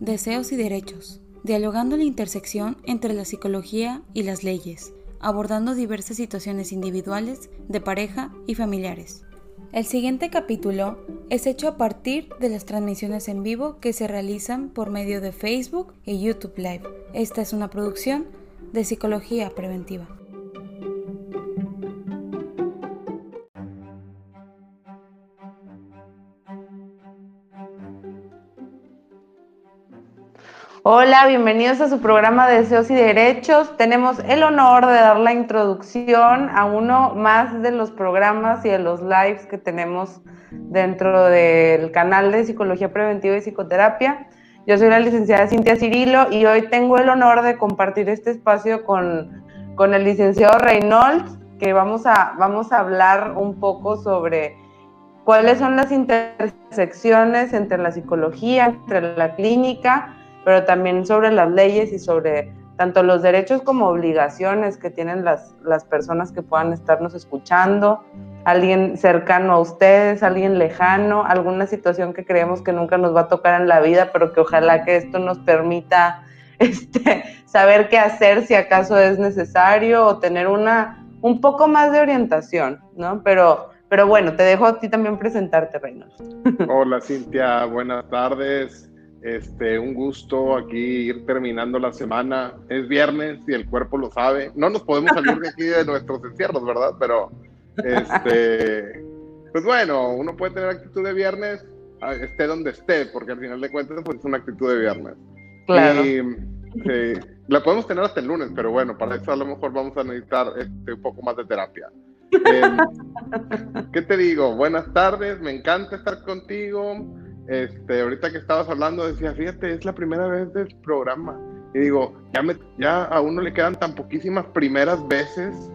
Deseos y Derechos, dialogando la intersección entre la psicología y las leyes, abordando diversas situaciones individuales, de pareja y familiares. El siguiente capítulo es hecho a partir de las transmisiones en vivo que se realizan por medio de Facebook y YouTube Live. Esta es una producción de Psicología Preventiva. Hola, bienvenidos a su programa de Deseos y Derechos. Tenemos el honor de dar la introducción a uno más de los programas y de los lives que tenemos dentro del canal de Psicología Preventiva y Psicoterapia. Yo soy la licenciada Cintia Cirilo y hoy tengo el honor de compartir este espacio con, con el licenciado Reynolds, que vamos a, vamos a hablar un poco sobre cuáles son las intersecciones entre la psicología, entre la clínica pero también sobre las leyes y sobre tanto los derechos como obligaciones que tienen las, las personas que puedan estarnos escuchando, alguien cercano a ustedes, alguien lejano, alguna situación que creemos que nunca nos va a tocar en la vida, pero que ojalá que esto nos permita este, saber qué hacer si acaso es necesario o tener una, un poco más de orientación, ¿no? Pero, pero bueno, te dejo a ti también presentarte, Reynolds. Hola Cintia, buenas tardes. Este, un gusto aquí ir terminando la semana. Es viernes y el cuerpo lo sabe. No nos podemos salir de aquí de nuestros encierros, ¿verdad? Pero, este, pues bueno, uno puede tener actitud de viernes, esté donde esté, porque al final de cuentas, pues es una actitud de viernes. Claro. Y, la podemos tener hasta el lunes, pero bueno, para eso a lo mejor vamos a necesitar este, un poco más de terapia. Em, ¿Qué te digo? Buenas tardes, me encanta estar contigo. Este, ahorita que estabas hablando, decía, fíjate, es la primera vez del programa. Y digo, ya, ya a uno le quedan tan poquísimas primeras veces.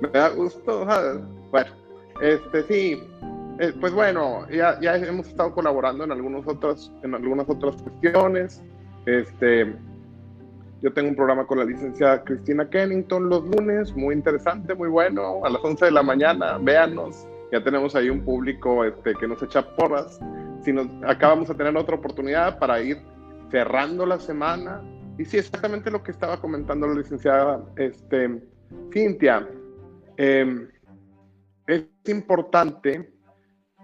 Me da gusto, Bueno, este, sí, eh, pues bueno, ya, ya hemos estado colaborando en, algunos otros, en algunas otras cuestiones. Este, yo tengo un programa con la licenciada Cristina Kennington los lunes, muy interesante, muy bueno, a las 11 de la mañana, véanos. Ya tenemos ahí un público este, que nos echa porras si nos, acá vamos a tener otra oportunidad para ir cerrando la semana. Y sí, exactamente lo que estaba comentando la licenciada este, Cintia. Em, es importante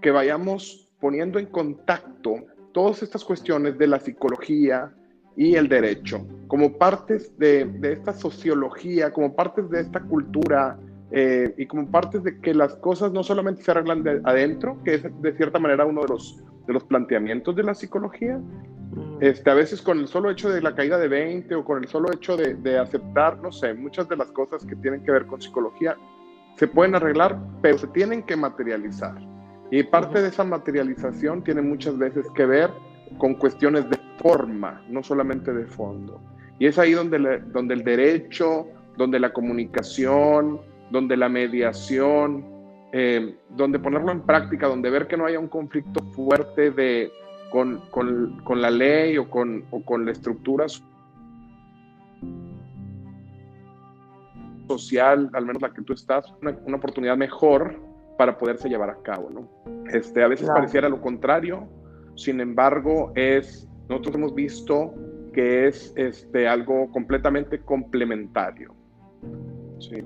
que vayamos poniendo en contacto todas estas cuestiones de la psicología y el derecho, como partes de, de esta sociología, como partes de esta cultura eh, y como partes de que las cosas no solamente se arreglan de adentro, que es de cierta manera uno de los de los planteamientos de la psicología. Mm. Este, a veces con el solo hecho de la caída de 20 o con el solo hecho de, de, aceptar, no sé, muchas de las cosas que tienen que ver con psicología se pueden arreglar, pero se tienen que materializar. Y parte de esa materialización tiene muchas veces que ver con cuestiones de forma, no solamente de fondo. Y es ahí donde, donde el derecho, donde la comunicación, donde la mediación, eh, donde ponerlo en práctica, donde ver que no haya un conflicto fuerte de, con, con, con la ley o con, o con la estructura social, al menos la que tú estás, una, una oportunidad mejor para poderse llevar a cabo, ¿no? Este, a veces pareciera lo contrario, sin embargo, es, nosotros hemos visto que es este, algo completamente complementario. Sí.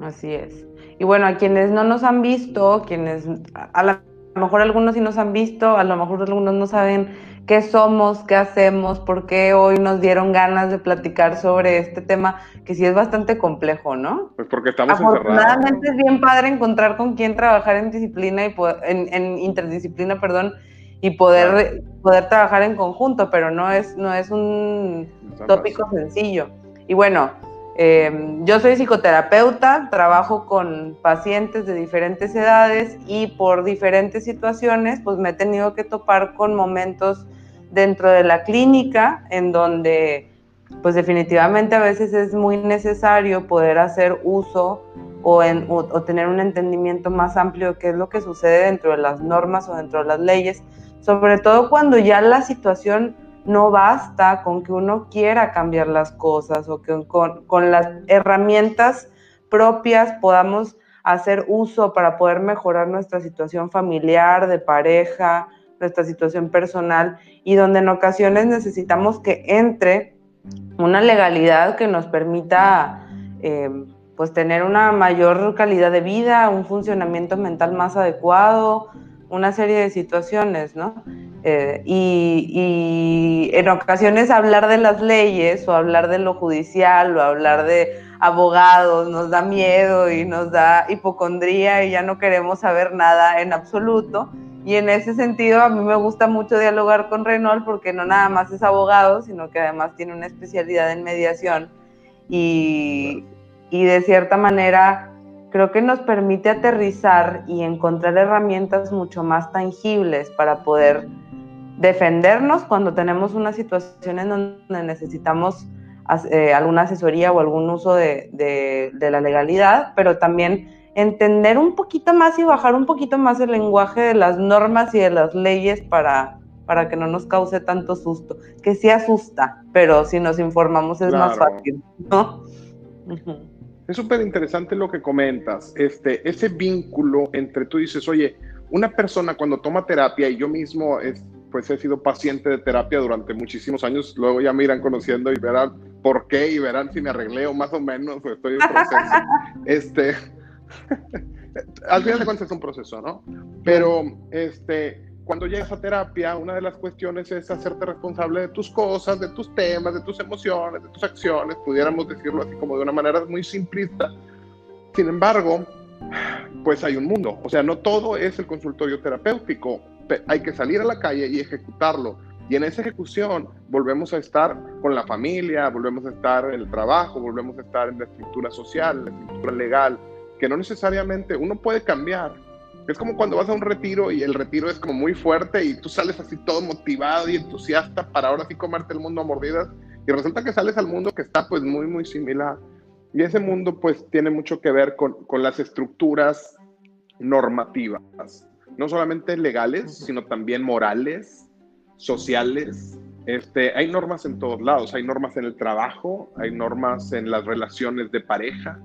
Así es. Y bueno, a quienes no nos han visto, quienes a lo mejor algunos sí nos han visto, a lo mejor algunos no saben qué somos, qué hacemos, por qué hoy nos dieron ganas de platicar sobre este tema, que sí es bastante complejo, ¿no? Pues porque estamos Afortunadamente es bien padre encontrar con quién trabajar en disciplina y en, interdisciplina, perdón, y poder, poder trabajar en conjunto, pero no es, no es un tópico sencillo. Y bueno, Em, yo soy psicoterapeuta, trabajo con pacientes de diferentes edades y por diferentes situaciones, pues me he tenido que topar con momentos dentro de la clínica en donde, pues definitivamente a veces es muy necesario poder hacer uso o, o tener un entendimiento más amplio de qué es lo que sucede dentro de las normas o dentro de las leyes, sobre todo cuando ya la situación no basta con que uno quiera cambiar las cosas o que con, las herramientas propias podamos hacer uso para poder mejorar nuestra situación familiar, de pareja, nuestra situación personal y donde en ocasiones necesitamos que entre una legalidad que nos permita eh, pues tener una mayor calidad de vida, un funcionamiento mental más adecuado, una serie de situaciones, ¿no? Eh, y, en ocasiones hablar de las leyes o hablar de lo judicial o hablar de abogados nos da miedo y nos da hipocondría y ya no queremos saber nada en absoluto. Y en ese sentido a mí me gusta mucho dialogar con Renault porque no nada más es abogado, sino que además tiene una especialidad en mediación y de cierta manera creo que nos permite aterrizar y encontrar herramientas mucho más tangibles para poder defendernos cuando tenemos una situación en donde necesitamos eh, alguna asesoría o algún uso de, de, la legalidad, pero también entender un poquito más y bajar un poquito más el lenguaje de las normas y de las leyes para, para que no nos cause tanto susto, que sí asusta, pero si nos informamos es más fácil, ¿no? Es súper interesante lo que comentas, este, ese vínculo entre tú dices, oye, una persona cuando toma terapia, y yo mismo pues he sido paciente de terapia durante muchísimos años, luego ya me irán conociendo y verán por qué y verán si me arreglé o más o menos, o estoy en proceso. este, al final de cuentas es un proceso, ¿no? Pero este, cuando llegas a terapia, una de las cuestiones es hacerte responsable de tus cosas, de tus temas, de tus emociones, de tus acciones, pudiéramos decirlo así como de una manera muy simplista. Sin embargo, pues hay un mundo, o sea, no todo es el consultorio terapéutico, hay que salir a la calle y ejecutarlo. Y en esa ejecución volvemos a estar con la familia, volvemos a estar en el trabajo, volvemos a estar en la estructura social, la estructura legal, que no necesariamente uno puede cambiar, es como cuando vas a un retiro y el retiro es como muy fuerte y tú sales así todo motivado y entusiasta para ahora sí comerte el mundo a mordidas y resulta que sales al mundo que está pues muy, muy similar. Y ese mundo pues tiene mucho que ver con, con las estructuras normativas, no solamente legales, sino también morales, sociales. Este, hay normas en todos lados, hay normas en el trabajo, hay normas en las relaciones de pareja.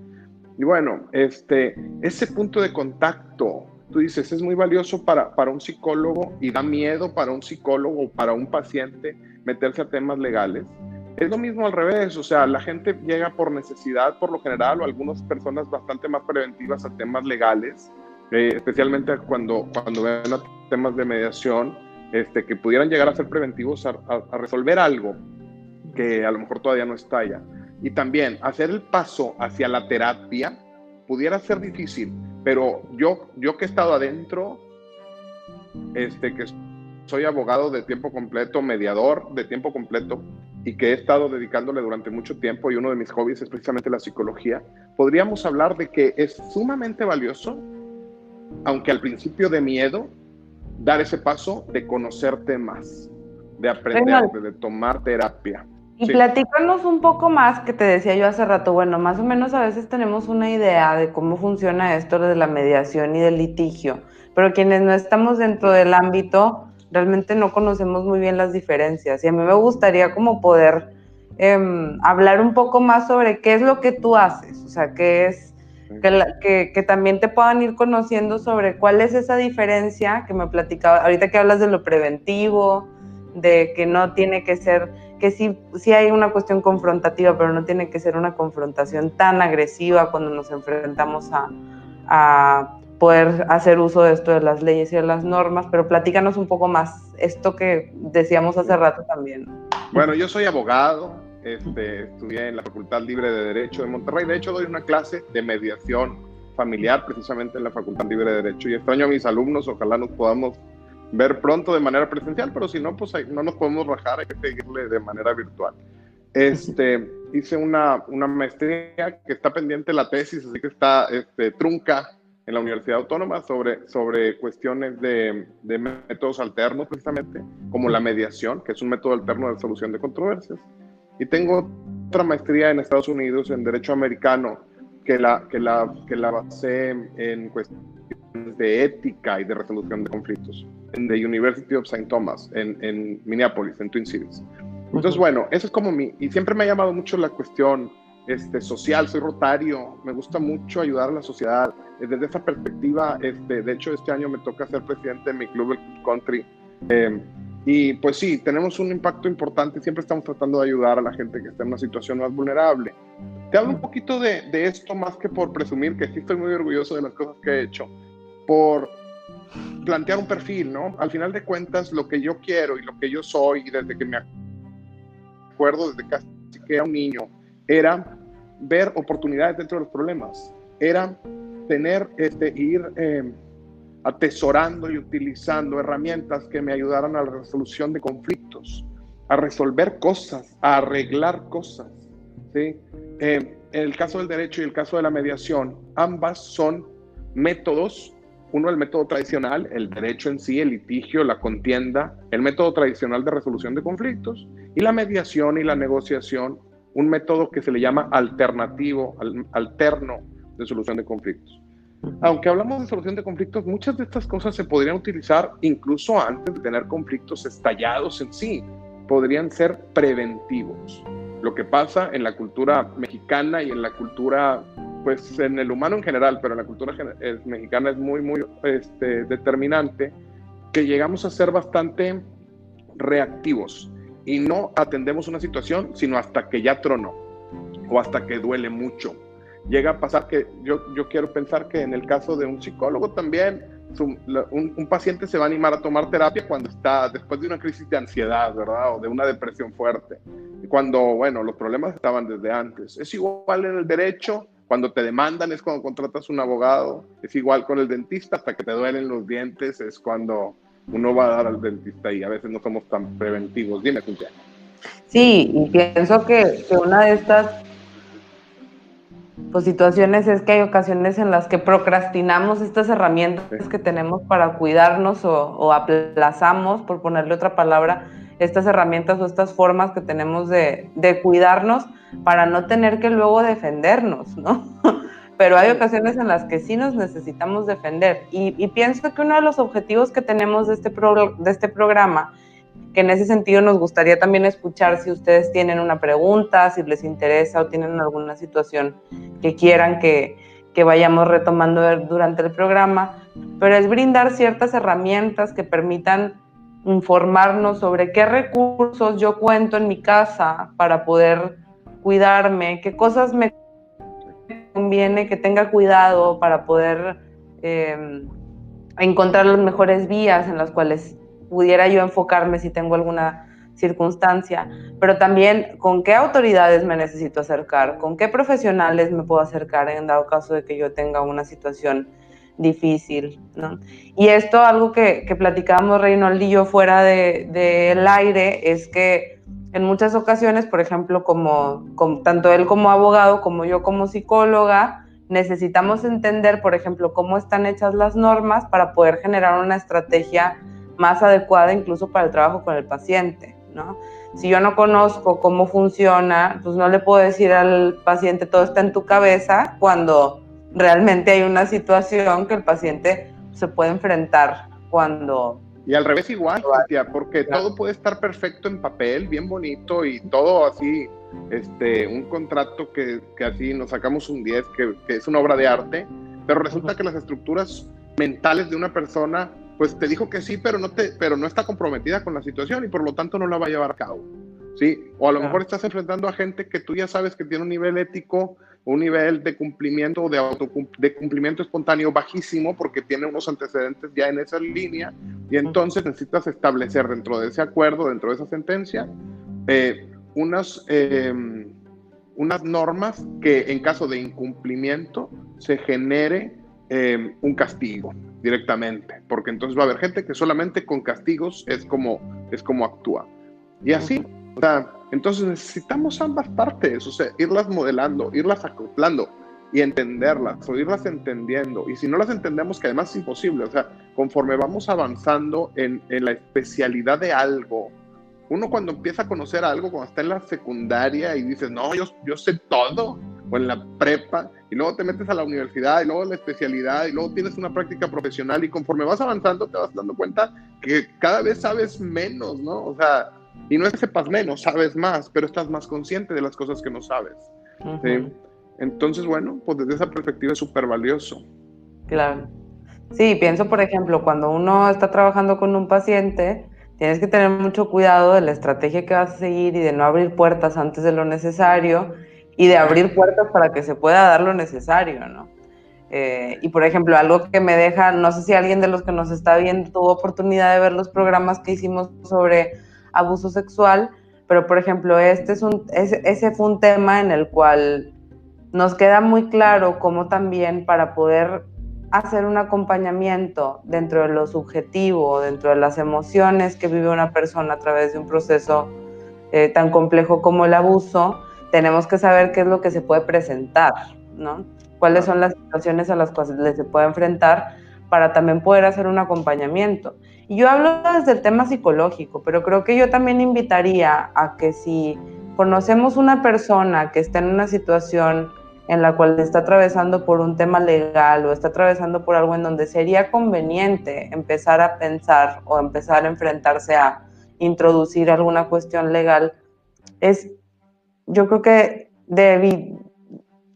Y bueno, este, ese punto de contacto tú dices, es muy valioso para, para un psicólogo y da miedo para un psicólogo o para un paciente meterse a temas legales. Es lo mismo al revés, o sea, la gente llega por necesidad por lo general o algunas personas bastante más preventivas a temas legales, eh, especialmente cuando, cuando ven temas de mediación, este, que pudieran llegar a ser preventivos a, a resolver algo que a lo mejor todavía no está ya. Y también hacer el paso hacia la terapia pudiera ser difícil, pero yo, yo que he estado adentro, este, que soy abogado de tiempo completo, mediador de tiempo completo y que he estado dedicándole durante mucho tiempo y uno de mis hobbies es precisamente la psicología, podríamos hablar de que es sumamente valioso, aunque al principio de miedo, dar ese paso de conocerte más, de aprender, de tomar terapia. Y platícanos un poco más, que te decía yo hace rato, bueno, más o menos a veces tenemos una idea de cómo funciona esto de la mediación y del litigio, pero quienes no estamos dentro del ámbito, realmente no conocemos muy bien las diferencias. Y a mí me gustaría como poder em, hablar un poco más sobre qué es lo que tú haces, o sea, qué es, que, que, también te puedan ir conociendo sobre cuál es esa diferencia que me platicaba, ahorita que hablas de lo preventivo, de que no tiene que ser que sí, sí hay una cuestión confrontativa, pero no tiene que ser una confrontación tan agresiva cuando nos enfrentamos a, a poder hacer uso de esto de las leyes y de las normas, pero platícanos un poco más esto que decíamos hace rato también. Bueno, yo soy abogado, este, estudié en la Facultad Libre de Derecho de Monterrey, de hecho doy una clase de mediación familiar precisamente en la Facultad Libre de Derecho y extraño a mis alumnos, ojalá nos podamos ver pronto de manera presencial, pero si no, pues no nos podemos rajar, hay que seguirle de manera virtual. Este, hice una, una maestría que está pendiente la tesis, así que está este, trunca en la Universidad Autónoma sobre, sobre cuestiones de, de, métodos alternos, precisamente, como la mediación, que es un método alterno de solución de controversias. Y tengo otra maestría en Estados Unidos en Derecho Americano, que la, que la, que la basé en cuestiones de ética y de resolución de conflictos en the University of St. Thomas, en, en Minneapolis, en Twin Cities. Entonces, bueno, eso es como mi, y siempre me ha llamado mucho la cuestión este, social, soy rotario, me gusta mucho ayudar a la sociedad. Desde esa perspectiva, este, de hecho, este año me toca ser presidente de mi club, el Country, Eh, y pues sí, tenemos un impacto importante, siempre estamos tratando de ayudar a la gente que está en una situación más vulnerable. Te hablo un poquito de, de esto más que por presumir, que sí estoy muy orgulloso de las cosas que he hecho, por plantear un perfil, ¿no? Al final de cuentas, lo que yo quiero y lo que yo soy, y desde que me acuerdo, desde casi que era un niño, era ver oportunidades dentro de los problemas, era tener, este, ir... Eh, atesorando y utilizando herramientas que me ayudaran a la resolución de conflictos, a resolver cosas, a arreglar cosas. ¿sí? En el caso del derecho y el caso de la mediación, ambas son métodos, uno el método tradicional, el derecho en sí, el litigio, la contienda, el método tradicional de resolución de conflictos, y la mediación y la negociación, un método que se le llama alternativo, alterno de solución de conflictos. Aunque hablamos de solución de conflictos, muchas de estas cosas se podrían utilizar incluso antes de tener conflictos estallados en sí. Podrían ser preventivos. Lo que pasa en la cultura mexicana y en la cultura, pues en el humano en general, pero en la cultura mexicana es muy, muy este, determinante, que llegamos a ser bastante reactivos y no atendemos una situación sino hasta que ya tronó o hasta que duele mucho llega a pasar que yo, yo quiero pensar que en el caso de un psicólogo también, un, paciente se va a animar a tomar terapia cuando está después de una crisis de ansiedad, ¿verdad? O de una depresión fuerte. Cuando, bueno, los problemas estaban desde antes. Es igual en el derecho, cuando te demandan es cuando contratas un abogado, es igual con el dentista, hasta que te duelen los dientes es cuando uno va a dar al dentista y a veces no somos tan preventivos. Dime, Cintia. Sí, y pienso que, que una de estas pues, situaciones es que hay ocasiones en las que procrastinamos estas herramientas que tenemos para cuidarnos o, aplazamos, por ponerle otra palabra, estas herramientas o estas formas que tenemos de, cuidarnos para no tener que luego defendernos, ¿no? Pero hay ocasiones en las que sí nos necesitamos defender. Y, pienso que uno de los objetivos que tenemos de este, de este programa que en ese sentido nos gustaría también escuchar si ustedes tienen una pregunta, si les interesa o tienen alguna situación que quieran que, que vayamos retomando durante el programa, pero es brindar ciertas herramientas que permitan informarnos sobre qué recursos yo cuento en mi casa para poder cuidarme, qué cosas me conviene que tenga cuidado para poder eh, encontrar las mejores vías en las cuales pudiera yo enfocarme si tengo alguna circunstancia, pero también con qué autoridades me necesito acercar, con qué profesionales me puedo acercar en dado caso de que yo tenga una situación difícil, ¿no? Y esto, algo que, que platicábamos Reynold y yo fuera del de, aire, es que en muchas ocasiones, por ejemplo, como, como, tanto él como abogado, como yo como psicóloga, necesitamos entender, por ejemplo, cómo están hechas las normas para poder generar una estrategia más adecuada incluso para el trabajo con el paciente, ¿no? Si yo no conozco cómo funciona, pues no le puedo decir al paciente todo está en tu cabeza cuando realmente hay una situación que el paciente se puede enfrentar cuando... Y al revés igual, porque todo puede estar perfecto en papel, bien bonito y todo así, este, un contrato que, que así nos sacamos un 10, que, que es una obra de arte, pero resulta que las estructuras mentales de una persona pues te dijo que sí, pero no, te, pero no está comprometida con la situación y por lo tanto no la va a llevar a cabo. ¿sí? O a lo mejor estás enfrentando a gente que tú ya sabes que tiene un nivel ético, un nivel de cumplimiento, de, auto, de cumplimiento espontáneo bajísimo porque tiene unos antecedentes ya en esa línea y entonces necesitas establecer dentro de ese acuerdo, dentro de esa sentencia, eh, unas, em, unas normas que en caso de incumplimiento se genere em, un castigo directamente, porque entonces va a haber gente que solamente con castigos es como, es como actúa. Y así, o sea, entonces necesitamos ambas partes, o sea, irlas modelando, irlas acoplando y entenderlas, o irlas entendiendo. Y si no las entendemos, que además es imposible, o sea, conforme vamos avanzando en, en la especialidad de algo, uno cuando empieza a conocer algo, cuando está en la secundaria y dices, no, yo, yo sé todo, o en la prepa, y luego te metes a la universidad, y luego a la especialidad, y luego tienes una práctica profesional, y conforme vas avanzando te vas dando cuenta que cada vez sabes menos, ¿no? O sea, y no es que sepas menos, sabes más, pero estás más consciente de las cosas que no sabes. Entonces, bueno, pues desde esa perspectiva es súper valioso. Claro. Sí, pienso, por ejemplo, cuando uno está trabajando con un paciente, tienes que tener mucho cuidado de la estrategia que vas a seguir y de no abrir puertas antes de lo necesario y de abrir puertas para que se pueda dar lo necesario, ¿no? Eh, y por ejemplo, algo que me deja, no sé si alguien de los que nos está viendo tuvo oportunidad de ver los programas que hicimos sobre abuso sexual, pero por ejemplo, este es un, ese, ese fue un tema en el cual nos queda muy claro cómo también para poder hacer un acompañamiento dentro de lo subjetivo, dentro de las emociones que vive una persona a través de un proceso eh, tan complejo como el abuso, tenemos que saber qué es lo que se puede presentar, ¿no? Cuáles son las situaciones a las cuales se puede enfrentar para también poder hacer un acompañamiento. Y yo hablo desde el tema psicológico, pero creo que yo también invitaría a que si conocemos una persona que está en una situación en la cual está atravesando por un tema legal o está atravesando por algo en donde sería conveniente empezar a pensar o empezar a enfrentarse a introducir alguna cuestión legal, es, yo creo que de,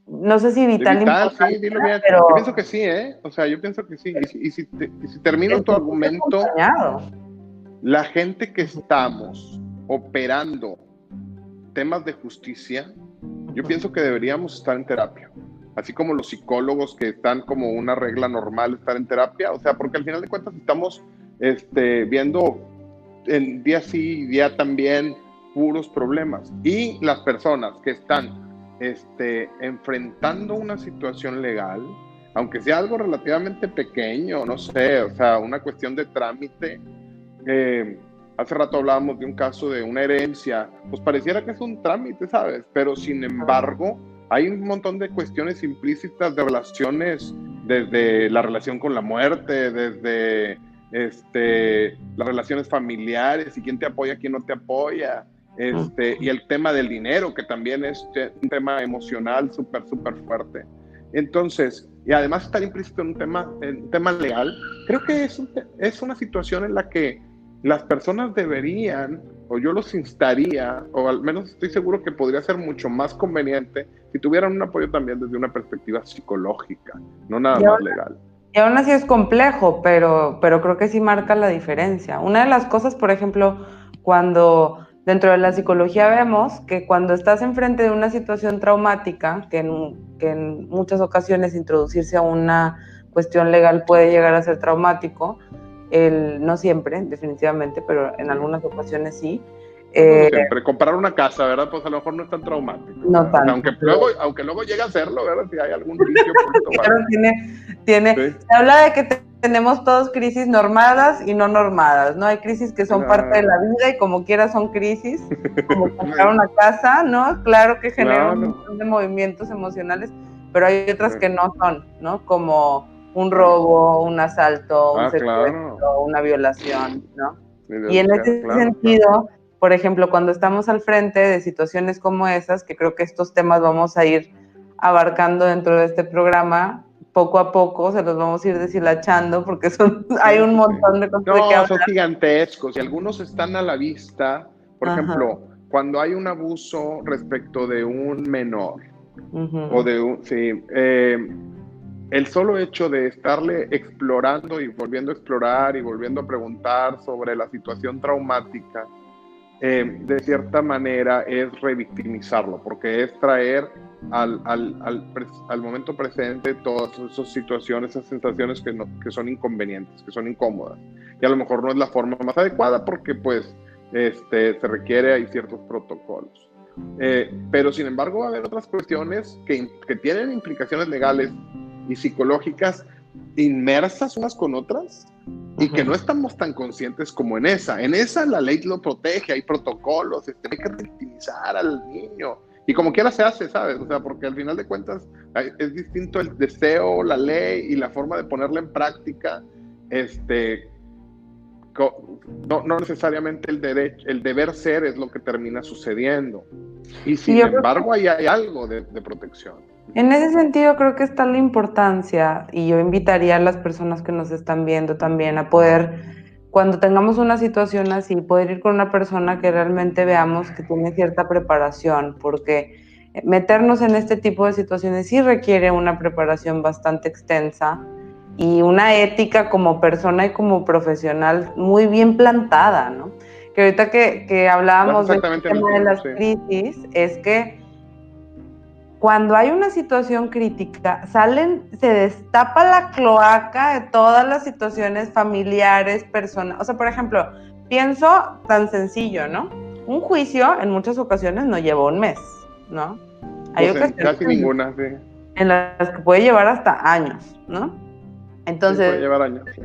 no sé si vital, vital sí, dilo bien. Pero... Yo pienso que sí, ¿eh? O sea, yo pienso que sí. Y si, y si, si termino tu argumento, la gente que estamos operando temas de justicia, yo pienso que deberíamos estar en terapia. Así como los psicólogos que están como una regla normal estar en terapia. O sea, porque al final de cuentas estamos este, viendo en día sí y día también puros problemas. Y las personas que están este, enfrentando una situación legal, aunque sea algo relativamente pequeño, no sé, o sea, una cuestión de trámite. Eh, hace rato hablábamos de un caso de una herencia, pues pareciera que es un trámite, ¿sabes? Pero sin embargo, hay un montón de cuestiones implícitas de relaciones, desde la relación con la muerte, desde este, las relaciones familiares y quién te apoya, quién no te apoya. Este, y el tema del dinero, que también es un tema emocional súper, súper fuerte. Entonces, y además estar implícito en un tema, en un tema legal, creo que es, es una situación en la que las personas deberían, o yo los instaría, o al menos estoy seguro que podría ser mucho más conveniente si tuvieran un apoyo también desde una perspectiva psicológica, no nada más legal. Y aún así es complejo, pero, pero creo que sí marca la diferencia. Una de las cosas, por ejemplo, cuando dentro de la psicología vemos que cuando estás enfrente de una situación traumática, que en, que en muchas ocasiones introducirse a una cuestión legal puede llegar a ser traumático, el, no siempre, definitivamente, pero en algunas ocasiones sí. Eh, siempre, comprar una casa, ¿verdad? Pues a lo mejor no es tan traumático. No tanto. Aunque luego, aunque luego llegue a serlo, ¿verdad? Si hay algún vicio. tiene, tiene, Se habla de que tenemos todos crisis normadas y no normadas, ¿no? Hay crisis que son parte de la vida y como quiera son crisis, como comprar una casa, ¿no? Claro que generan un montón de movimientos emocionales, pero hay otras que no son, ¿no? Como un robo, un asalto, un ah, secuestro, una violación, ¿no? y en ese sentido, por ejemplo, cuando estamos al frente de situaciones como esas, que creo que estos temas vamos a ir abarcando dentro de este programa, poco a poco se los vamos a ir deshilachando porque son, hay un montón de cosas no, son gigantescos y algunos están a la vista. Por ejemplo, cuando hay un abuso respecto de un menor o de un, sí, eh, el solo hecho de estarle explorando y volviendo a explorar y volviendo a preguntar sobre la situación traumática, eh, de cierta manera es revictimizarlo, porque es traer al, al, momento presente todas esas situaciones, esas sensaciones que, que son inconvenientes, que son incómodas. Y a lo mejor no es la forma más adecuada porque pues este, se requiere, hay ciertos protocolos. Eh, pero sin embargo va a haber otras cuestiones que, que tienen implicaciones legales y psicológicas inmersas unas con otras y que no estamos tan conscientes como en esa. En esa la ley lo protege, hay protocolos, este, hay que victimizar al niño. Y como quiera se hace, ¿sabes? O sea, porque al final de cuentas es distinto el deseo, la ley y la forma de ponerla en práctica. Este, no, no necesariamente el, derecho, el deber ser es lo que termina sucediendo. Y sin embargo, ahí hay algo de protección. En ese sentido creo que está la importancia y yo invitaría a las personas que nos están viendo también a poder, cuando tengamos una situación así, poder ir con una persona que realmente veamos que tiene cierta preparación, porque meternos en este tipo de situaciones sí requiere una preparación bastante extensa y una ética como persona y como profesional muy bien plantada, ¿no? Que ahorita que, hablábamos del tema de las crisis, es que cuando hay una situación crítica, salen, se destapa la cloaca de todas las situaciones familiares, personas. O sea, por ejemplo, pienso tan sencillo, ¿no? Un juicio en muchas ocasiones no lleva un mes, ¿no? Hay ocasiones casi ninguna, sí. En las que puede llevar hasta años, ¿no? Entonces. puede llevar años, sí.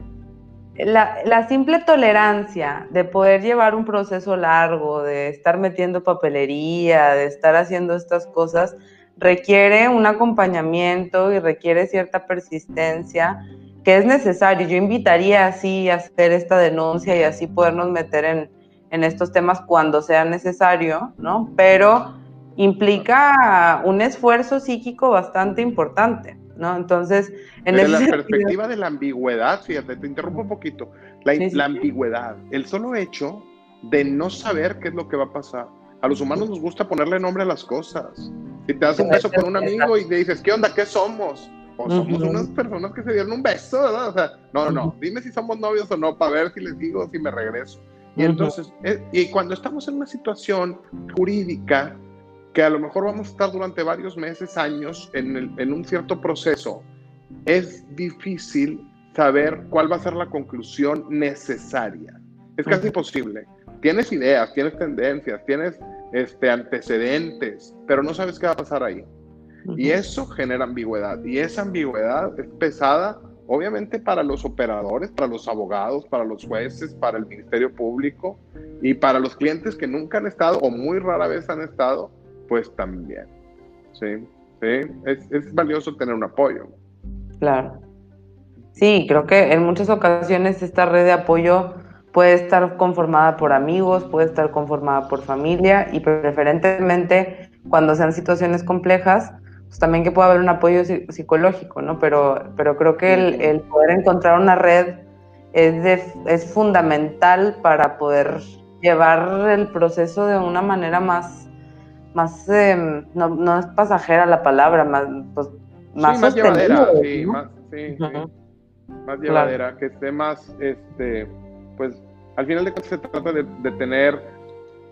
La, la, simple tolerancia de poder llevar un proceso largo, de estar metiendo papelería, de estar haciendo estas cosas, requiere un acompañamiento y requiere cierta persistencia que es necesario. Yo invitaría así a hacer esta denuncia y así podernos meter en, en estos temas cuando sea necesario, ¿no? Pero implica un esfuerzo psíquico bastante importante, ¿no? Entonces, en Desde la perspectiva de la ambigüedad, fíjate, te interrumpo un poquito, la, la ambigüedad, el solo hecho de no saber qué es lo que va a pasar. A los humanos nos gusta ponerle nombre a las cosas. Si te das un beso con un amigo y le dices, ¿qué onda? ¿Qué somos? O somos unas personas que se dieron un beso, ¿verdad? O sea, no, no, dime si somos novios o no, para ver si les digo si me regreso. Y entonces, eh, y cuando estamos en una situación jurídica, que a lo mejor vamos a estar durante varios meses, años, en, el, en un cierto proceso, es difícil saber cuál va a ser la conclusión necesaria. Es casi imposible. Tienes ideas, tienes tendencias, tienes este, antecedentes, pero no sabes qué va a pasar ahí. Y eso genera ambigüedad. Y esa ambigüedad es pesada, obviamente, para los operadores, para los abogados, para los jueces, para el Ministerio Público y para los clientes que nunca han estado o muy rara vez han estado, pues también. Sí, sí, es, es valioso tener un apoyo. Claro. Sí, creo que en muchas ocasiones esta red de apoyo puede estar conformada por amigos, puede estar conformada por familia y preferentemente cuando sean situaciones complejas, pues también que pueda haber un apoyo psicológico, ¿no? Pero, pero creo que el, poder encontrar una red es, es fundamental para poder llevar el proceso de una manera más, más em, no, es pasajera la palabra, más, pues, más, sí, más llevadera, sí, más, sí, más llevadera, que esté más, este, pues al final de cuentas se trata de, tener,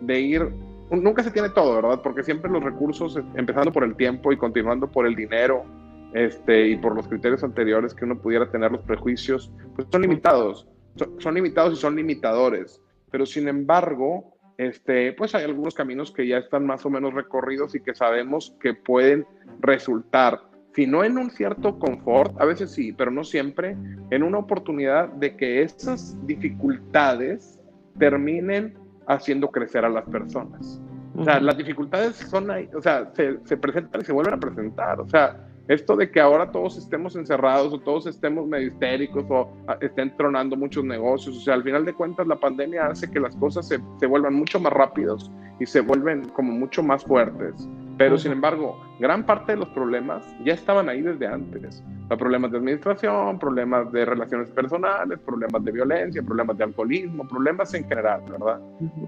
de ir, nunca se tiene todo, ¿verdad? Porque siempre los recursos, empezando por el tiempo y continuando por el dinero, este, y por los criterios anteriores que uno pudiera tener los prejuicios, pues son limitados, son, limitados y son limitadores. Pero sin embargo, este, pues hay algunos caminos que ya están más o menos recorridos y que sabemos que pueden resultar si no en un cierto confort, a veces sí, pero no siempre, en una oportunidad de que esas dificultades terminen haciendo crecer a las personas. O sea, las dificultades son ahí, o sea, se, se, presentan y se vuelven a presentar. O sea, esto de que ahora todos estemos encerrados o todos estemos medio histéricos o ah, estén tronando muchos negocios, o sea, al final de cuentas la pandemia hace que las cosas se, se vuelvan mucho más rápidos y se vuelven como mucho más fuertes. Pero sin embargo, gran parte de los problemas ya estaban ahí desde antes. O problemas de administración, problemas de relaciones personales, problemas de violencia, problemas de alcoholismo, problemas en general, ¿verdad?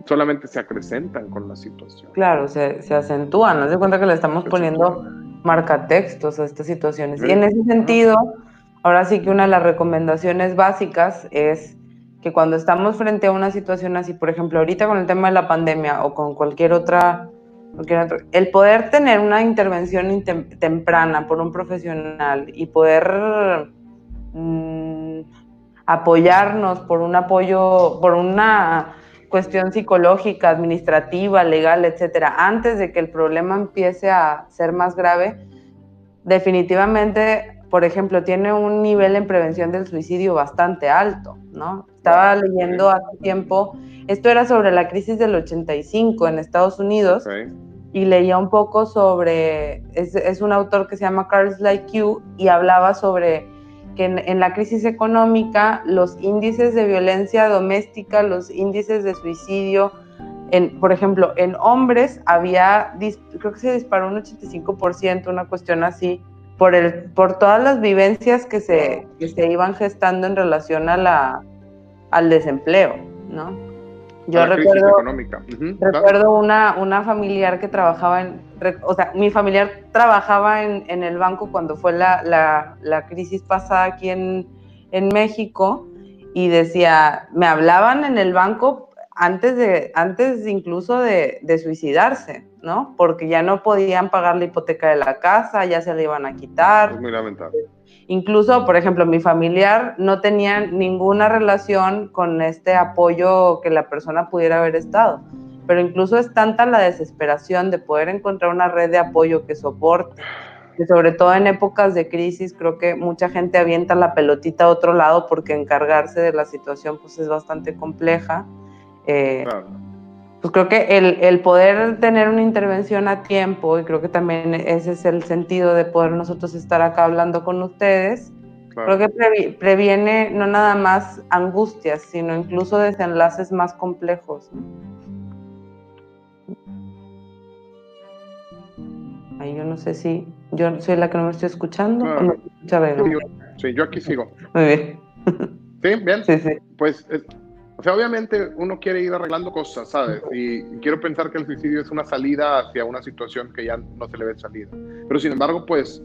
Solamente se acrecentan con la situación. Claro, se, se acentúan. ¿no? Se cuenta que le estamos poniendo marcatextos a estas situaciones. Y en ese sentido, ahora sí que una de las recomendaciones básicas es que cuando estamos frente a una situación así, por ejemplo, ahorita con el tema de la pandemia o con cualquier otra el poder tener una intervención temprana por un profesional y poder mm, apoyarnos por un apoyo, por una cuestión psicológica, administrativa, legal, etcétera, antes de que el problema empiece a ser más grave, definitivamente, por ejemplo, tiene un nivel en prevención del suicidio bastante alto, ¿no? Estaba leyendo hace tiempo esto era sobre la crisis del 85 en Estados Unidos. Y leía un poco sobre, es, un autor que se llama Carl Like You y hablaba sobre que en, la crisis económica los índices de violencia doméstica, los índices de suicidio, en, por ejemplo, en hombres había, creo que se disparó un 85%, una cuestión así, por, el, por todas las vivencias que se, que se iban gestando en relación a la, al desempleo, ¿no? Yo recuerdo, recuerdo una, una familiar que trabajaba en, o sea, mi familiar trabajaba en, en el banco cuando fue la, la, la, crisis pasada aquí en, en México y decía, me hablaban en el banco antes de, antes incluso de, de, suicidarse, ¿no? Porque ya no podían pagar la hipoteca de la casa, ya se la iban a quitar. Es muy lamentable. Incluso, por ejemplo, mi familiar no tenía ninguna relación con este apoyo que la persona pudiera haber estado. Pero incluso es tanta la desesperación de poder encontrar una red de apoyo que soporte, que sobre todo en épocas de crisis creo que mucha gente avienta la pelotita a otro lado porque encargarse de la situación pues es bastante compleja. Eh, pues creo que el, el, poder tener una intervención a tiempo, y creo que también ese es el sentido de poder nosotros estar acá hablando con ustedes, creo que previene no nada más angustias, sino incluso desenlaces más complejos. Ahí yo no sé si yo soy la que no me estoy escuchando. o me escucha sí, yo aquí sigo. Muy bien. ¿Sí? ¿Bien? Sí, sí. Pues o sea, obviamente uno quiere ir arreglando cosas, ¿sabes? Y quiero pensar que el suicidio es una salida hacia una situación que ya no se le ve salida. Pero sin embargo, pues,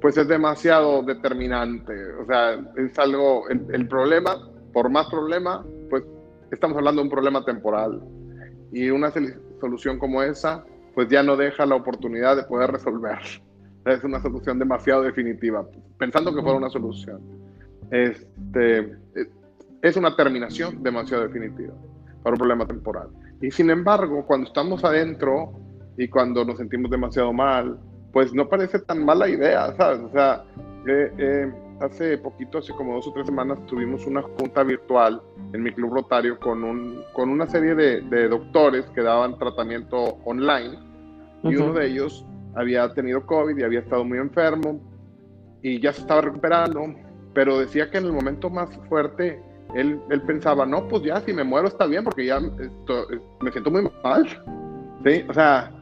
pues es demasiado determinante. O sea, es algo, el, problema, por más problema, pues estamos hablando de un problema temporal. Y una solución como esa, pues ya no deja la oportunidad de poder resolver. Es una solución demasiado definitiva, pensando que fuera una solución. Este, es una terminación demasiado definitiva para un problema temporal. Y sin embargo, cuando estamos adentro y cuando nos sentimos demasiado mal, pues no parece tan mala idea, ¿sabes? O sea, eh, eh, hace poquito, hace como dos o tres semanas, tuvimos una junta virtual en mi club rotario con, un, con una serie de, de doctores que daban tratamiento online y uno de ellos había tenido COVID y había estado muy enfermo y ya se estaba recuperando, pero decía que en el momento más fuerte él, él, pensaba, no, pues ya si me muero está bien porque ya me siento muy mal. ¿Sí? O sea,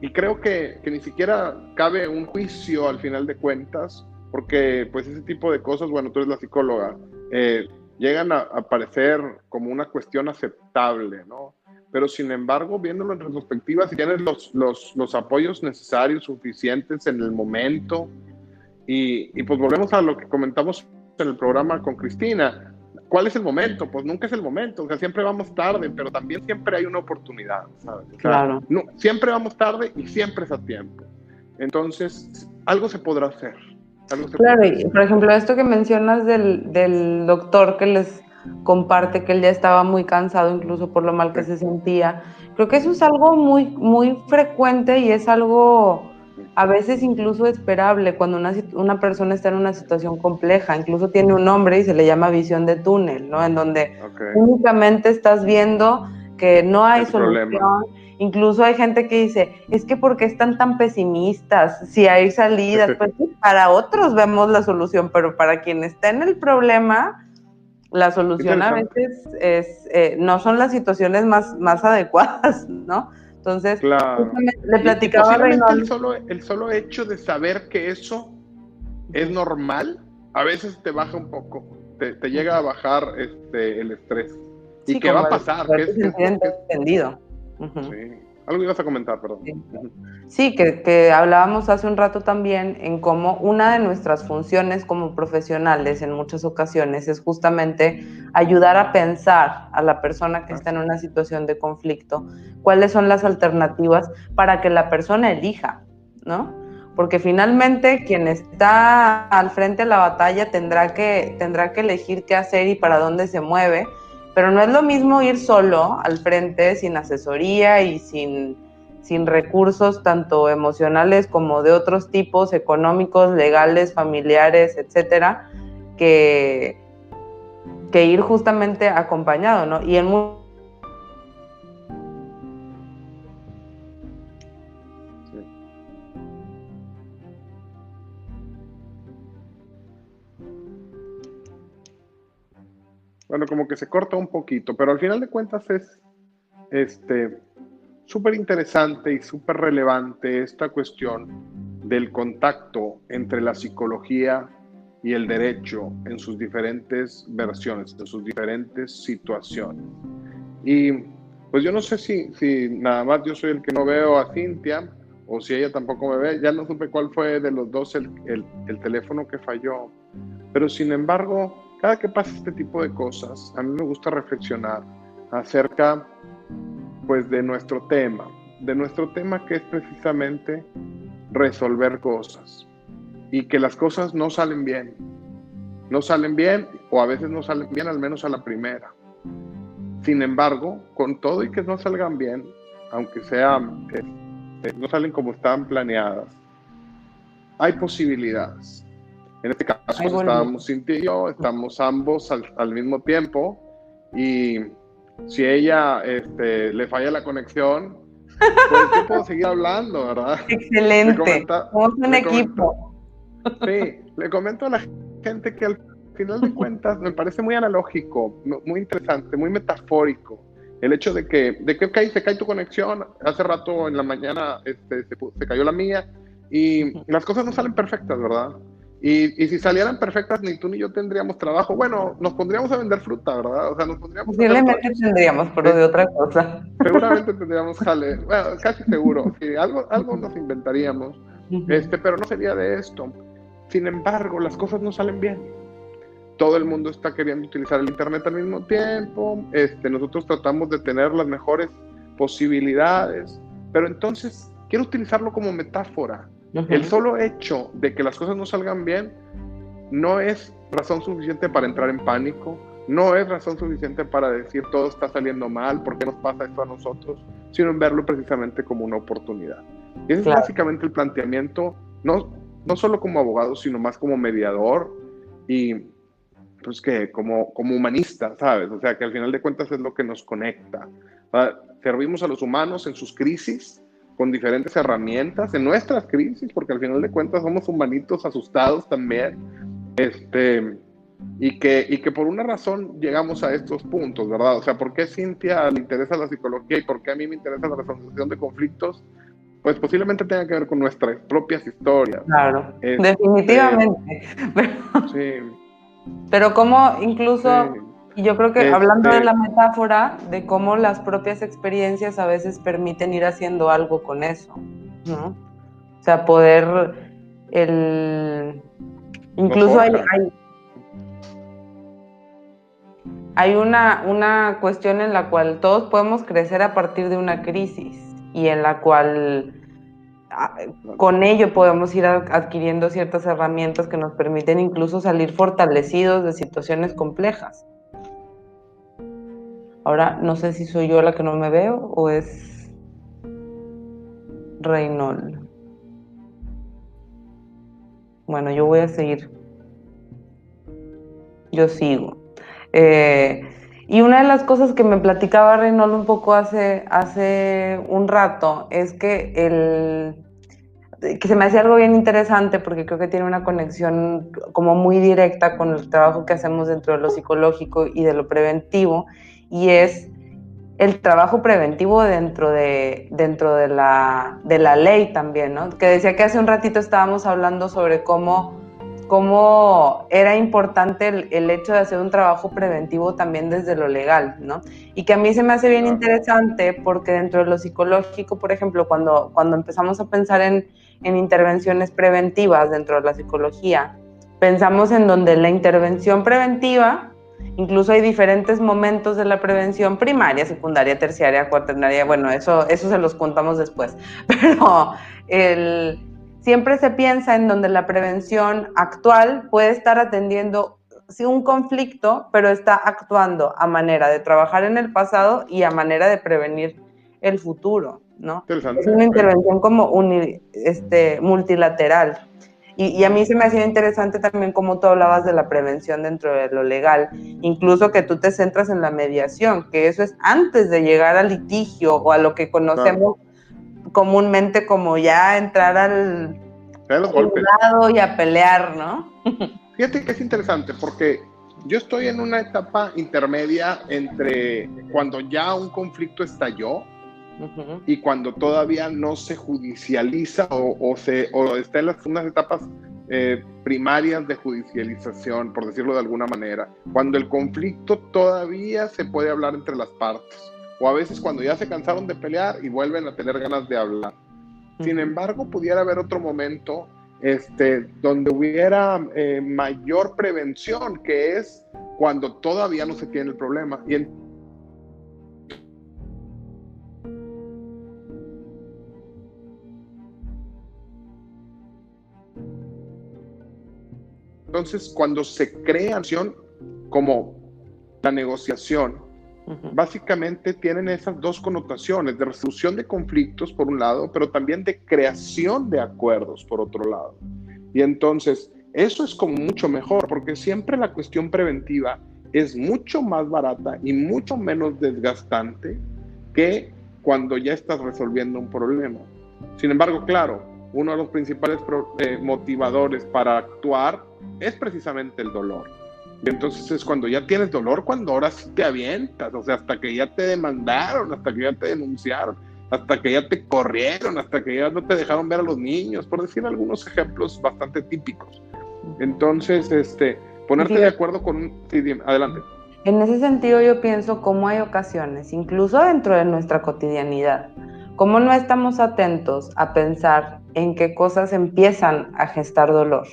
y creo que, que, ni siquiera cabe un juicio al final de cuentas, porque pues ese tipo de cosas, bueno, tú eres la psicóloga, eh, llegan a, a, parecer como una cuestión aceptable, ¿no? Pero sin embargo, viéndolo en retrospectiva, si tienes los, los, los apoyos necesarios, suficientes en el momento, y, y pues volvemos a lo que comentamos en el programa con Cristina, ¿Cuál es el momento? Pues nunca es el momento, o sea, siempre vamos tarde, pero también siempre hay una oportunidad, ¿sabes? claro. No, siempre vamos tarde y siempre es a tiempo. Entonces, algo se podrá hacer. claro, y por ejemplo, esto que mencionas del, del, doctor que les comparte que él ya estaba muy cansado, incluso por lo mal que se sentía, creo que eso es algo muy, muy frecuente y es algo a veces incluso esperable cuando una, una, persona está en una situación compleja, incluso tiene un nombre y se le llama visión de túnel, ¿no? En donde únicamente estás viendo que no hay solución. Incluso hay gente que dice, es que porque están tan pesimistas? Si hay salidas, pues para otros vemos la solución, pero para quien está en el problema, la solución a veces es, eh, no son las situaciones más, más adecuadas, ¿no? Entonces, le platicaba a El solo, el solo hecho de saber que eso es normal, a veces te baja un poco, te, te llega a bajar este, el estrés. ¿Y qué va a pasar? ¿Qué es, entendido. sí. Algo ibas a comentar, perdón. Sí, que, que, hablábamos hace un rato también en cómo una de nuestras funciones como profesionales en muchas ocasiones es justamente ayudar a pensar a la persona que está en una situación de conflicto cuáles son las alternativas para que la persona elija, ¿no? Porque finalmente quien está al frente de la batalla tendrá que, tendrá que elegir qué hacer y para dónde se mueve pero no es lo mismo ir solo al frente sin asesoría y sin, sin recursos tanto emocionales como de otros tipos, económicos, legales, familiares, etcétera, que, que ir justamente acompañado, ¿no? Y en bueno, como que se corta un poquito, pero al final de cuentas es este súper interesante y súper relevante esta cuestión del contacto entre la psicología y el derecho en sus diferentes versiones, en sus diferentes situaciones. Y pues yo no sé si, si nada más yo soy el que no veo a Cintia o si ella tampoco me ve, ya no supe cuál fue de los dos el, el, el teléfono que falló, pero sin embargo cada que pasa este tipo de cosas, a mí me gusta reflexionar acerca pues de nuestro tema, de nuestro tema que es precisamente resolver cosas y que las cosas no salen bien. No salen bien o a veces no salen bien al menos a la primera. Sin embargo, con todo y que no salgan bien, aunque sea este, no salen como estaban planeadas, hay posibilidades. En este caso estábamos Cintia y yo, estamos ambos al, mismo tiempo y si ella este, le falla la conexión, pues yo puedo seguir hablando, ¿verdad? Excelente. Somos un equipo. sí, le comento a la gente que al final de cuentas me parece muy analógico, muy interesante, muy metafórico. El hecho de que, de que okay, se cae tu conexión, hace rato en la mañana este, se, se cayó la mía y las cosas no salen perfectas, ¿verdad? Y, y, si salieran perfectas, ni tú ni yo tendríamos trabajo. Bueno, nos pondríamos a vender fruta, ¿verdad? O sea, nos pondríamos. Posiblemente tendríamos, pero de otra cosa. Seguramente tendríamos jale. Bueno, casi seguro. Sí, algo, algo nos inventaríamos. Este, pero no sería de esto. Sin embargo, las cosas no salen bien. Todo el mundo está queriendo utilizar el Internet al mismo tiempo. Este, nosotros tratamos de tener las mejores posibilidades. Pero entonces, quiero utilizarlo como metáfora el solo hecho de que las cosas no salgan bien no es razón suficiente para entrar en pánico, no es razón suficiente para decir todo está saliendo mal, ¿por qué nos pasa esto a nosotros? Sino en verlo precisamente como una oportunidad. ese es básicamente el planteamiento, no, no solo como abogado, sino más como mediador y pues que como, como humanista, ¿sabes? O sea, que al final de cuentas es lo que nos conecta. Servimos a los humanos en sus crisis con diferentes herramientas en nuestras crisis, porque al final de cuentas somos humanitos asustados también, este, y que, y que por una razón llegamos a estos puntos, ¿verdad? O sea, ¿por qué Cintia le interesa la psicología y por qué a mí me interesa la resolución de conflictos? Pues posiblemente tenga que ver con nuestras propias historias. Claro, este, definitivamente. sí. Pero como incluso... Y yo creo que hablando de este la metáfora, de cómo las propias experiencias a veces permiten ir haciendo algo con eso, ¿no? O sea, poder, el, incluso hay, hay, una, una cuestión en la cual todos podemos crecer a partir de una crisis y en la cual ah, con ello podemos ir adquiriendo ciertas herramientas que nos permiten incluso salir fortalecidos de situaciones complejas. Ahora no sé si soy yo la que no me veo o es Reynold. Bueno, yo voy a seguir. Yo sigo. Eh, y una de las cosas que me platicaba Reynold un poco hace, hace un rato es que el que se me hacía algo bien interesante porque creo que tiene una conexión como muy directa con el trabajo que hacemos dentro de lo psicológico y de lo preventivo y es el trabajo preventivo dentro de, dentro de, la, de la ley también, ¿no? Que decía que hace un ratito estábamos hablando sobre cómo, cómo era importante el, hecho de hacer un trabajo preventivo también desde lo legal, ¿no? Y que a mí se me hace bien interesante porque dentro de lo psicológico, por ejemplo, cuando, cuando empezamos a pensar en, en intervenciones preventivas dentro de la psicología, pensamos en donde la intervención preventiva Incluso hay diferentes momentos de la prevención primaria, secundaria, terciaria, cuaternaria. Bueno, eso, eso se los contamos después. Pero el, siempre se piensa en donde la prevención actual puede estar atendiendo sí, un conflicto, pero está actuando a manera de trabajar en el pasado y a manera de prevenir el futuro, ¿no? Es una intervención como este, multilateral. Y, a mí se me hacía interesante también cómo tú hablabas de la prevención dentro de lo legal, incluso que tú te centras en la mediación, que eso es antes de llegar al litigio o a lo que conocemos comúnmente como ya entrar al lado y a pelear, ¿no? Fíjate que es interesante porque yo estoy en una etapa intermedia entre cuando ya un conflicto estalló y cuando todavía no se judicializa o, se, o está en las unas etapas eh, primarias de judicialización, por decirlo de alguna manera, cuando el conflicto todavía se puede hablar entre las partes, o a veces cuando ya se cansaron de pelear y vuelven a tener ganas de hablar. Sin embargo, pudiera haber otro momento este, donde hubiera eh, mayor prevención, que es cuando todavía no se tiene el problema. Y entonces, cuando se crea acción como la negociación, básicamente tienen esas dos connotaciones, de resolución de conflictos por un lado, pero también de creación de acuerdos por otro lado. Y entonces, eso es como mucho mejor, porque siempre la cuestión preventiva es mucho más barata y mucho menos desgastante que cuando ya estás resolviendo un problema. Sin embargo, claro, uno de los principales eh, motivadores para actuar es precisamente el dolor. Entonces es cuando ya tienes dolor, cuando ahora sí te avientas, o sea, hasta que ya te demandaron, hasta que ya te denunciaron, hasta que ya te corrieron, hasta que ya no te dejaron ver a los niños, por decir algunos ejemplos bastante típicos. Entonces, este, ponerte de acuerdo con un... Sí, adelante. En ese sentido yo pienso cómo hay ocasiones, incluso dentro de nuestra cotidianidad, cómo no estamos atentos a pensar en qué cosas empiezan a gestar dolor.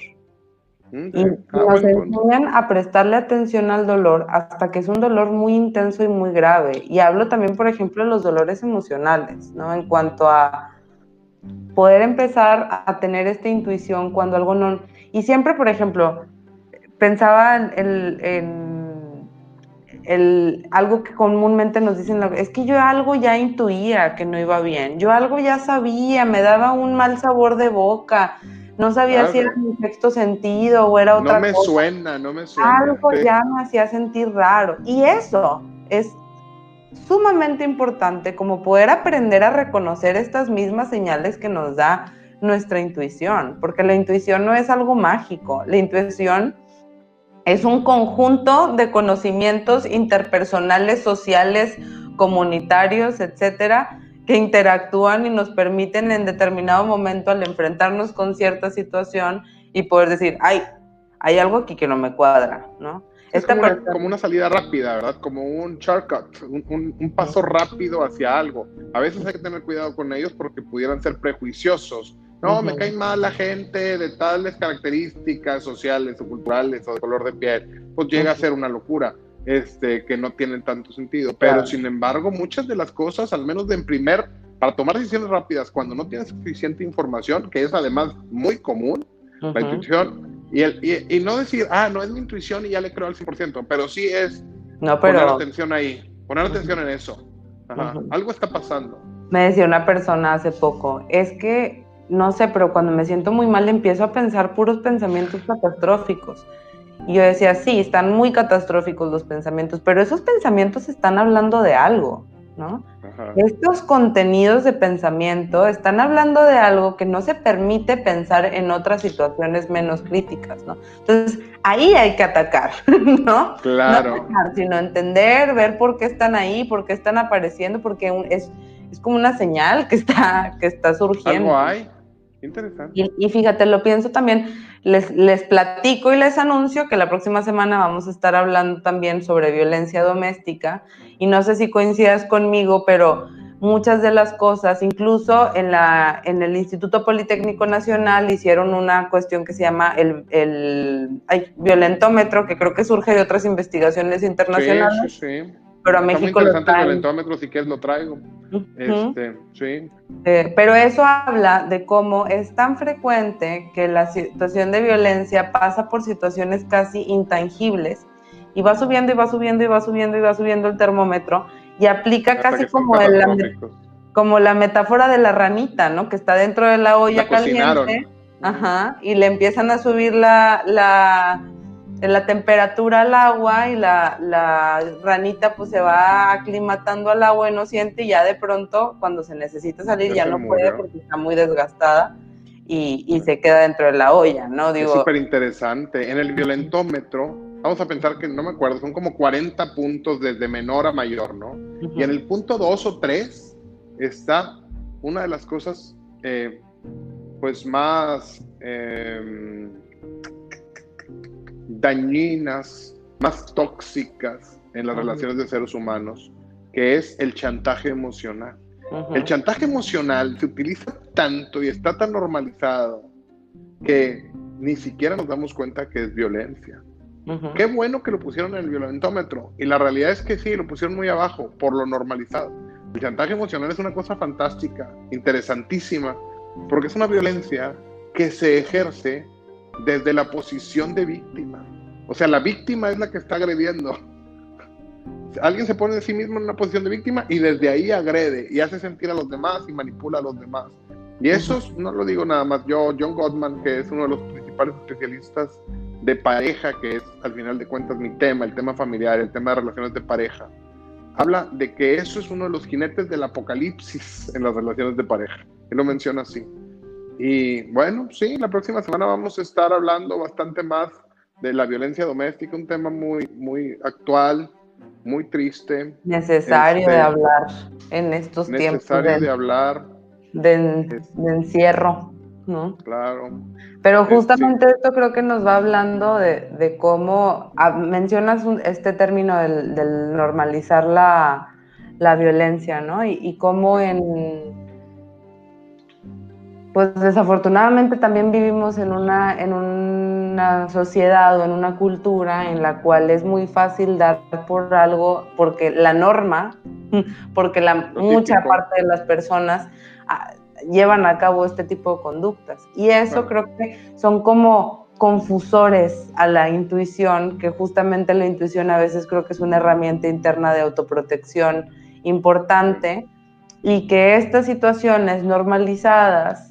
Y ah, nos enseñan a prestarle atención al dolor hasta que es un dolor muy intenso y muy grave. Y hablo también, por ejemplo, de los dolores emocionales, ¿no? En cuanto a poder empezar a tener esta intuición cuando algo no... Y siempre, por ejemplo, pensaba en, el, algo que comúnmente nos dicen, es que yo algo ya intuía que no iba bien, yo algo ya sabía, me daba un mal sabor de boca no sabía si era mi sexto sentido o era otra cosa. No me suena, no me suena. Algo ya me hacía sentir raro. Y eso es sumamente importante como poder aprender a reconocer estas mismas señales que nos da nuestra intuición, porque la intuición no es algo mágico, la intuición es un conjunto de conocimientos interpersonales, sociales, comunitarios, etcétera, que interactúan y nos permiten en determinado momento al enfrentarnos con cierta situación y poder decir, ay, hay algo aquí que no me cuadra, ¿no? Es como, una, salida rápida, ¿verdad? Como un shortcut, un, paso rápido hacia algo. A veces hay que tener cuidado con ellos porque pudieran ser prejuiciosos. No, me cae mal la gente de tales características sociales o culturales o de color de piel. Pues llega a ser una locura este, que no tienen tanto sentido. Pero sin embargo, muchas de las cosas, al menos de en primer, para tomar decisiones rápidas, cuando no tienes suficiente información, que es además muy común, la intuición, y, el, y, no decir, ah, no es mi intuición y ya le creo al 100%, pero sí es no, pero... poner atención ahí, poner atención en eso. Algo está pasando. Me decía una persona hace poco, es que, no sé, pero cuando me siento muy mal empiezo a pensar puros pensamientos catastróficos. Y yo decía, sí, están muy catastróficos los pensamientos, pero esos pensamientos están hablando de algo, ¿no? Estos contenidos de pensamiento están hablando de algo que no se permite pensar en otras situaciones menos críticas, ¿no? Entonces, ahí hay que atacar, ¿no? Claro. No atacar, sino entender, ver por qué están ahí, por qué están apareciendo, porque es, es como una señal que está, que está surgiendo. Algo hay. Interesante. Y, fíjate, lo pienso también, les, les platico y les anuncio que la próxima semana vamos a estar hablando también sobre violencia doméstica y no sé si coincidas conmigo, pero muchas de las cosas, incluso en, la, en el Instituto Politécnico Nacional hicieron una cuestión que se llama el, el violentómetro, que creo que surge de otras investigaciones internacionales. Sí, sí, sí pero a México muy interesante el si quieres lo traigo. este, sí. Eh, pero eso habla de cómo es tan frecuente que la situación de violencia pasa por situaciones casi intangibles y va subiendo y va subiendo y va subiendo y va subiendo el termómetro y aplica casi como el, como la metáfora de la ranita, ¿no? Que está dentro de la olla caliente. Ajá, y le empiezan a subir la, la la temperatura al agua y la, ranita pues se va aclimatando al agua y no siente y ya de pronto cuando se necesita salir ya, no puede porque está muy desgastada y, se queda dentro de la olla, ¿no? Digo, es súper interesante. En el violentómetro, vamos a pensar que, no me acuerdo, son como 40 puntos desde menor a mayor, ¿no? Y en el punto 2 o 3 está una de las cosas eh, pues más... Eh, dañinas, más tóxicas en las relaciones de seres humanos, que es el chantaje emocional. El chantaje emocional se utiliza tanto y está tan normalizado que ni siquiera nos damos cuenta que es violencia. Qué bueno que lo pusieron en el violentómetro. Y la realidad es que sí, lo pusieron muy abajo, por lo normalizado. El chantaje emocional es una cosa fantástica, interesantísima, porque es una violencia que se ejerce desde la posición de víctima. O sea, la víctima es la que está agrediendo. Alguien se pone en sí mismo en una posición de víctima y desde ahí agrede y hace sentir a los demás y manipula a los demás. Y eso no lo digo nada más yo, John Gottman, que es uno de los principales especialistas de pareja, que es al final de cuentas mi tema, el tema familiar, el tema de relaciones de pareja, habla de que eso es uno de los jinetes del apocalipsis en las relaciones de pareja. Él lo menciona así. Y bueno, sí, la próxima semana vamos a estar hablando bastante más de la violencia doméstica, un tema muy, muy actual, muy triste. Necesario de este, hablar en estos tiempos. Necesario de hablar. De, encierro, ¿no? Claro. Pero justamente esto creo que nos va hablando de, cómo ah, mencionas este término del, normalizar la, violencia, ¿no? Y, y cómo en pues desafortunadamente también vivimos en una, en una sociedad o en una cultura en la cual es muy fácil dar por algo, porque la norma, porque la mucha parte de las personas ah, llevan a cabo este tipo de conductas. Y eso creo que son como confusores a la intuición, que justamente la intuición a veces creo que es una herramienta interna de autoprotección importante y que estas situaciones normalizadas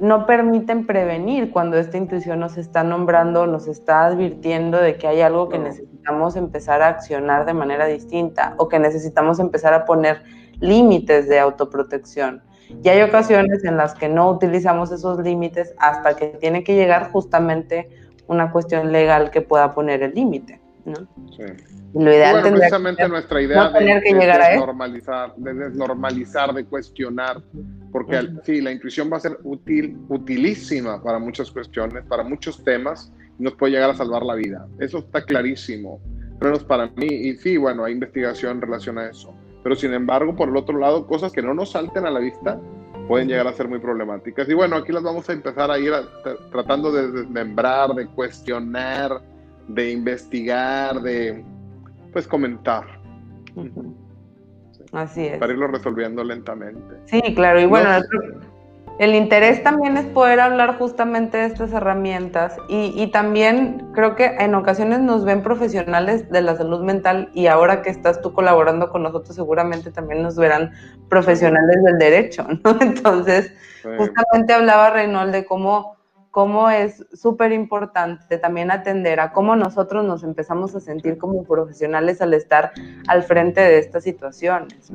no permiten prevenir cuando esta intuición nos está nombrando, nos está advirtiendo de que hay algo que necesitamos empezar a accionar de manera distinta o que necesitamos empezar a poner límites de autoprotección. Y hay ocasiones en las que no utilizamos esos límites hasta que tiene que llegar justamente una cuestión legal que pueda poner el límite. ¿no? Sí. Lo ideal bueno, precisamente nuestra idea de, de, normalizar, de desnormalizar, de cuestionar, porque sí, la intuición va a ser útil, utilísima para muchas cuestiones, para muchos temas, y nos puede llegar a salvar la vida. Eso está clarísimo, menos para mí, y sí, bueno, hay investigación en relación a eso. Pero sin embargo, por el otro lado, cosas que no nos salten a la vista pueden llegar a ser muy problemáticas. Y bueno, aquí las vamos a empezar a ir tratando de desmembrar, de cuestionar, de investigar, de pues comentar. Así es. Para irlo resolviendo lentamente. Sí, claro. Y bueno, el interés también es poder hablar justamente de estas herramientas y, y, también creo que en ocasiones nos ven profesionales de la salud mental y ahora que estás tú colaborando con nosotros seguramente también nos verán profesionales del derecho, ¿no? Entonces, justamente hablaba Reynold de cómo cómo es súper importante también atender a cómo nosotros nos empezamos a sentir como profesionales al estar al frente de estas situaciones.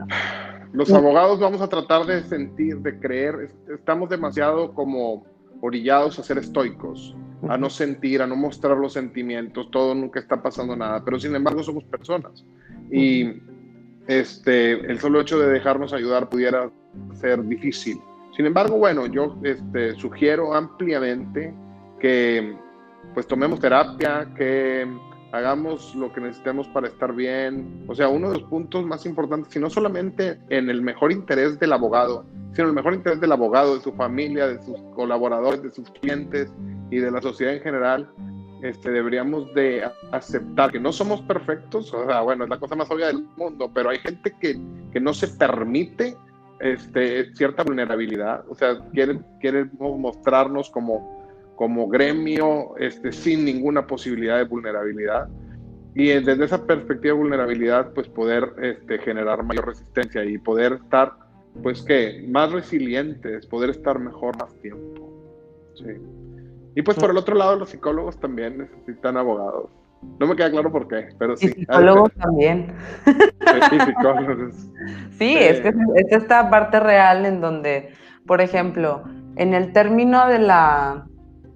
Los abogados vamos a tratar de sentir, de creer, estamos demasiado como orillados a ser estoicos, a no sentir, a no mostrar los sentimientos, todo nunca está pasando nada, pero sin embargo somos personas. Y este, el solo hecho de dejarnos ayudar pudiera ser difícil sin embargo, bueno, yo este, sugiero ampliamente que pues tomemos terapia, que hagamos lo que necesitemos para estar bien. O sea, uno de los puntos más importantes, y no solamente en el mejor interés del abogado, sino en el mejor interés del abogado, de su familia, de sus colaboradores, de sus clientes y de la sociedad en general, este, deberíamos de aceptar que no somos perfectos. O sea, bueno, es la cosa más obvia del mundo, pero hay gente que, que no se permite este, cierta vulnerabilidad, o sea, quieren, mostrarnos como, gremio este, sin ninguna posibilidad de vulnerabilidad. Y desde esa perspectiva de vulnerabilidad, pues poder este, generar mayor resistencia y poder estar, pues que, más resilientes, poder estar mejor más tiempo. Y pues por el otro lado, los psicólogos también necesitan abogados. No me queda claro por qué, pero sí. Y psicólogos también. Sí, psicólogos. Sí, es que es esta parte real en donde, por ejemplo, en el término de la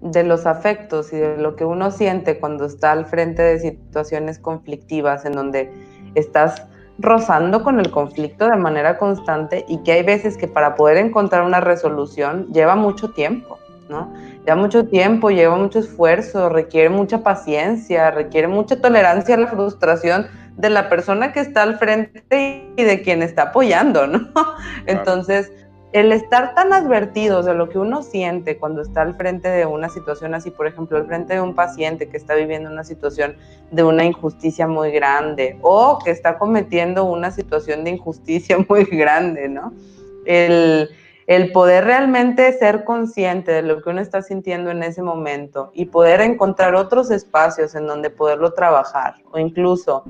de los afectos y de lo que uno siente cuando está al frente de situaciones conflictivas en donde estás rozando con el conflicto de manera constante y que hay veces que para poder encontrar una resolución lleva mucho tiempo, ¿no? Lleva mucho tiempo, lleva mucho esfuerzo, requiere mucha paciencia, requiere mucha tolerancia a la frustración de la persona que está al frente y de quien está apoyando, ¿no? Entonces, el estar tan advertidos de lo que uno siente cuando está al frente de una situación así, por ejemplo, al frente de un paciente que está viviendo una situación de una injusticia muy grande o que está cometiendo una situación de injusticia muy grande, ¿no? El, el poder realmente ser consciente de lo que uno está sintiendo en ese momento y poder encontrar otros espacios en donde poderlo trabajar o incluso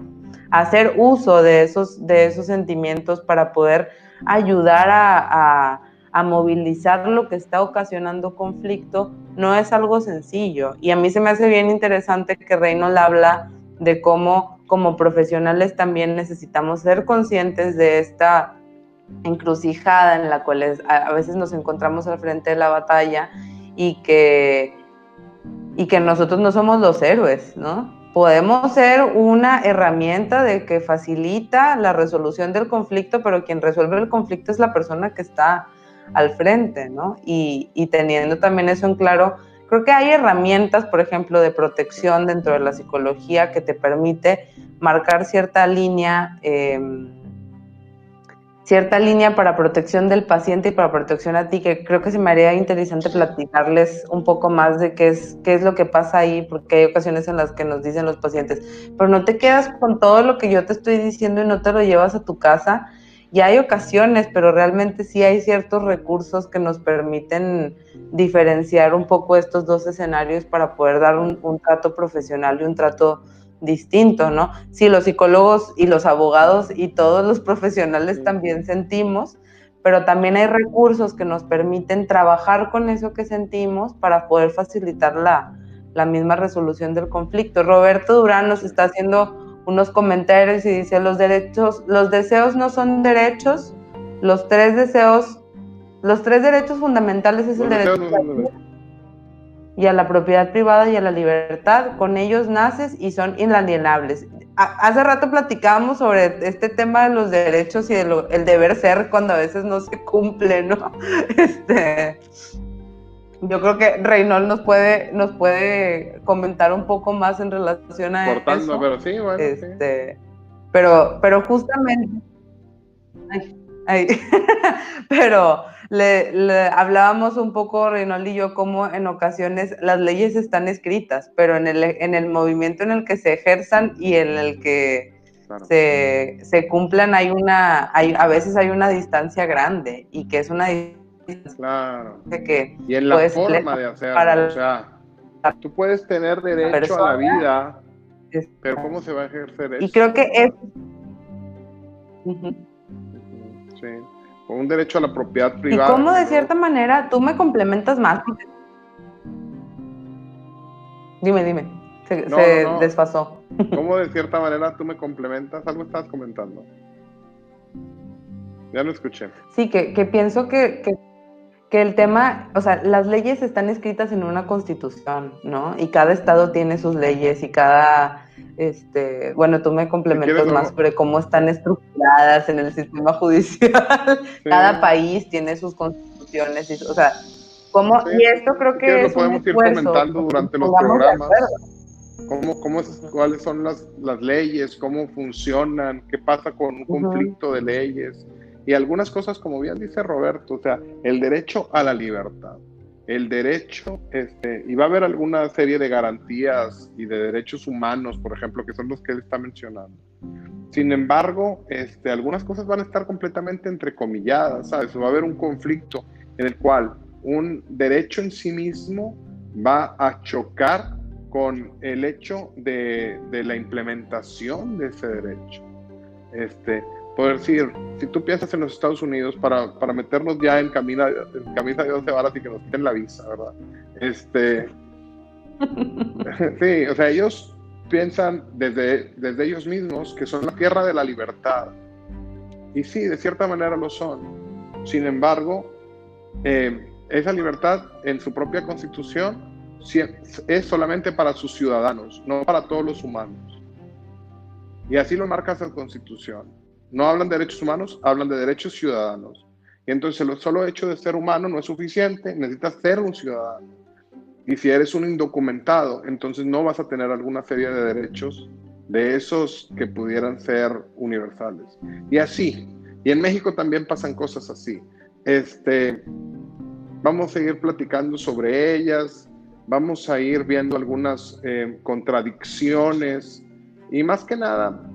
hacer uso de esos, de esos sentimientos para poder ayudar a, movilizar lo que está ocasionando conflicto, no es algo sencillo. Y a mí se me hace bien interesante que Reynolds habla de cómo como profesionales también necesitamos ser conscientes de esta encrucijada en la cual a, veces nos encontramos al frente de la batalla y que, y que nosotros no somos los héroes, ¿no? podemos ser una herramienta de que facilita la resolución del conflicto, pero quien resuelve el conflicto es la persona que está al frente, ¿no? Y, teniendo también eso en claro, creo que hay herramientas, por ejemplo, de protección dentro de la psicología que te permite marcar cierta línea. Eh, cierta línea para protección del paciente y para protección a ti, que creo que se me haría interesante platicarles un poco más de qué es, qué es lo que pasa ahí, porque hay ocasiones en las que nos dicen los pacientes, pero no te quedas con todo lo que yo te estoy diciendo y no te lo llevas a tu casa. Y hay ocasiones, pero realmente sí hay ciertos recursos que nos permiten diferenciar un poco estos dos escenarios para poder dar un, un trato profesional y un trato distinto, ¿no? Sí, los psicólogos y los abogados y todos los profesionales también sentimos, pero también hay recursos que nos permiten trabajar con eso que sentimos para poder facilitar la, la misma resolución del conflicto. Roberto Durán nos está haciendo unos comentarios y dice, los derechos, los deseos no son derechos, los tres deseos, los tres derechos fundamentales es el derecho y a la propiedad privada y a la libertad. Con ellos naces y son inalienables. Hace rato platicábamos sobre este tema de los derechos y de el deber ser cuando a veces no se cumple, ¿no? Este, yo creo que Reynold nos puede, nos puede comentar un poco más en relación a Cortando, pero sí, bueno. Este, Pero, pero justamente. pero le, hablábamos un poco, Reynold y yo, cómo en ocasiones las leyes están escritas, pero en el, en el movimiento en el que se ejerzan y en el que se, se, cumplan hay una, hay, a veces hay una distancia grande y que es una distancia claro. que y en la forma de hacerlo, o sea, tú puedes tener derecho a la vida, pero ¿cómo se va a ejercer eso? Y creo que es... un derecho a la propiedad privada. Y cómo de cierta manera tú me complementas más. Dime, dime. Se, desfasó. ¿Cómo de cierta manera tú me complementas? Algo estás comentando. Ya lo escuché. Sí, que, pienso que, que, que, el tema, o sea, las leyes están escritas en una constitución, ¿no? Y cada estado tiene sus leyes y cada este, bueno, tú me complementas más sobre cómo están estructuradas en el sistema judicial. Cada país tiene sus constituciones, y, o sea, cómo, y esto creo que es lo podemos ir comentando durante los programas. Cómo, cómo es, cuáles son las, las leyes, cómo funcionan, qué pasa con un conflicto de leyes y algunas cosas, como bien dice Roberto, o sea, el derecho a la libertad el derecho, este, y va a haber alguna serie de garantías y de derechos humanos, por ejemplo, que son los que él está mencionando. Sin embargo, este, algunas cosas van a estar completamente entrecomilladas, ¿sabes? Va a haber un conflicto en el cual un derecho en sí mismo va a chocar con el hecho de, de la implementación de ese derecho. Este, poder decir, si tú piensas en los Estados Unidos para, para meternos ya en camisa, en camisa de 12 varas y que nos quiten la visa, ¿verdad? Este, sí, o sea, ellos piensan desde, desde ellos mismos que son la tierra de la libertad. Y sí, de cierta manera lo son. Sin embargo, eh, esa libertad en su propia constitución es solamente para sus ciudadanos, no para todos los humanos. Y así lo marca esa constitución. No hablan de derechos humanos, hablan de derechos ciudadanos. Y entonces el solo hecho de ser humano no es suficiente, necesitas ser un ciudadano. Y si eres un indocumentado, entonces no vas a tener alguna serie de derechos de esos que pudieran ser universales. Y así. Y en México también pasan cosas así. este, vamos a seguir platicando sobre ellas, vamos a ir viendo algunas eh, contradicciones y más que nada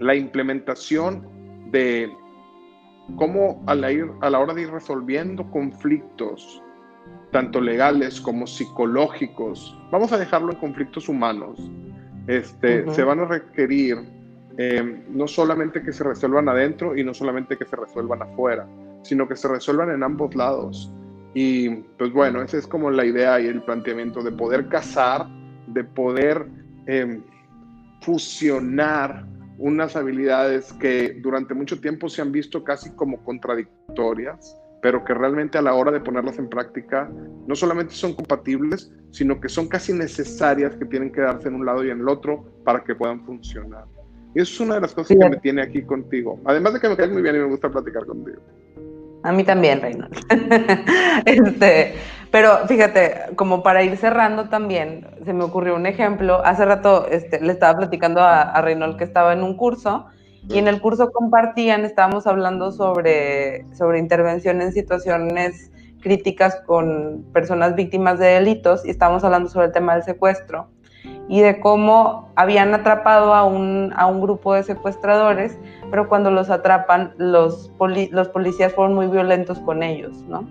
la implementación de cómo a la, ir, a la hora de ir resolviendo conflictos, tanto legales como psicológicos, vamos a dejarlo en conflictos humanos, este, se van a requerir eh, no solamente que se resuelvan adentro y no solamente que se resuelvan afuera, sino que se resuelvan en ambos lados. Y pues bueno, esa es como la idea y el planteamiento de poder casar, de poder em, fusionar unas habilidades que durante mucho tiempo se han visto casi como contradictorias, pero que realmente a la hora de ponerlas en práctica no solamente son compatibles, sino que son casi necesarias que tienen que darse en un lado y en el otro para que puedan funcionar. Y eso es una de las cosas que me tiene aquí contigo. Además de que me caes muy bien y me gusta platicar contigo. A mí también, Reynold. este, pero fíjate, como para ir cerrando también, se me ocurrió un ejemplo. Hace rato este, le estaba platicando a, a Reynold que estaba en un curso y en el curso compartían, estábamos hablando sobre, sobre intervención en situaciones críticas con personas víctimas de delitos y estábamos hablando sobre el tema del secuestro y de cómo habían atrapado a un, a un grupo de secuestradores, pero cuando los atrapan, los, los policías fueron muy violentos con ellos, ¿no?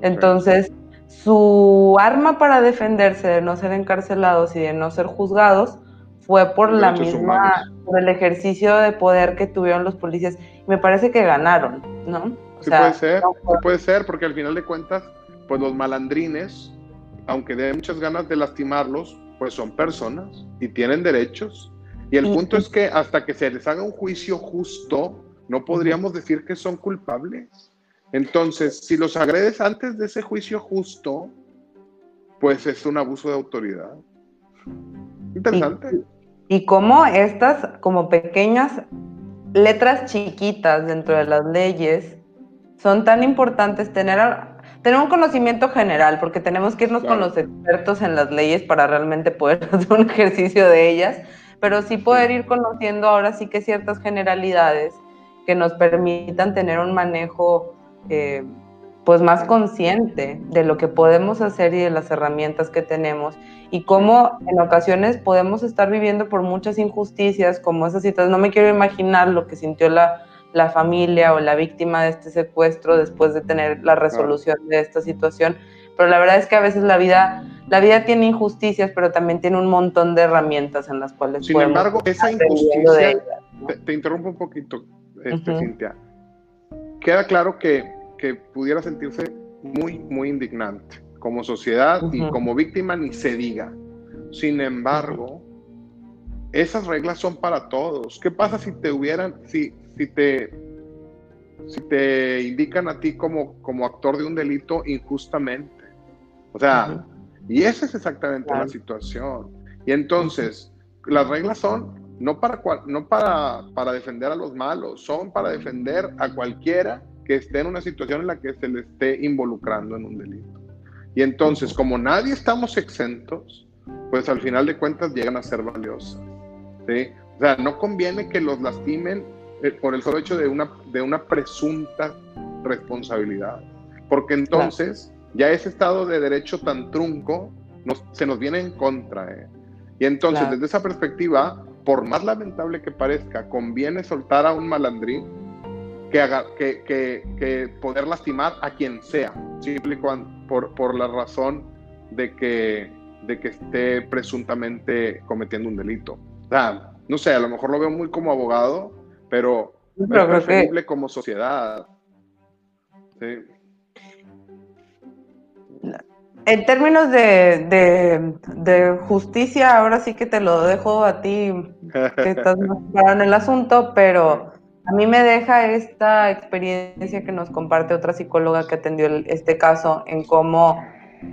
Entonces, su arma para defenderse de no ser encarcelados y de no ser juzgados fue por la misma, por el ejercicio de poder que tuvieron los policías. Me parece que ganaron, ¿no? sí puede ser, sí puede ser, porque al final de cuentas, pues los malandrines, aunque den muchas ganas de lastimarlos, pues son personas y tienen derechos. Y el punto es que hasta que se les haga un juicio justo, no podríamos decir que son culpables. Entonces, si los agredes antes de ese juicio justo, pues es un abuso de autoridad. Interesante. Y, y cómo estas, como pequeñas letras chiquitas dentro de las leyes, son tan importantes tener tener un conocimiento general, porque tenemos que irnos con los expertos en las leyes para realmente poder hacer un ejercicio de ellas, pero sí poder ir conociendo ahora sí que ciertas generalidades que nos permitan tener un manejo eh, pues más consciente de lo que podemos hacer y de las herramientas que tenemos y cómo en ocasiones podemos estar viviendo por muchas injusticias como esas citas. No me quiero imaginar lo que sintió la, la familia o la víctima de este secuestro después de tener la resolución de esta situación. Pero la verdad es que a veces la vida, la vida tiene injusticias, pero también tiene un montón de herramientas en las cuales. Sin embargo, esa injusticia, te, interrumpo un poquito, este, Cintia. Queda claro que, que, pudiera sentirse muy, muy indignante como sociedad y como víctima ni se diga. Sin embargo, esas reglas son para todos. ¿Qué pasa si te hubieran, si, si te, si te indican a ti como, como actor de un delito injustamente. O sea, y esa es exactamente la situación. Y entonces, las reglas son no, para, no para, para defender a los malos, son para defender a cualquiera que esté en una situación en la que se le esté involucrando en un delito. Y entonces, como nadie estamos exentos, pues al final de cuentas llegan a ser valiosas. ¿sí? O sea, no conviene que los lastimen eh, por el solo hecho de una, de una presunta responsabilidad. Porque entonces ya ese estado de derecho tan trunco se nos viene en contra. ¿eh? Y entonces, desde esa perspectiva, por más lamentable que parezca, conviene soltar a un malandrín que, haga, que, que, que poder lastimar a quien sea, simple por, por la razón de que, de que esté presuntamente cometiendo un delito. O sea, no sé, a lo mejor lo veo muy como abogado, pero, es preferible como sociedad. En términos de, de, justicia, ahora sí que te lo dejo a ti, que estás más claro en el asunto, pero a mí me deja esta experiencia que nos comparte otra psicóloga que atendió este caso en cómo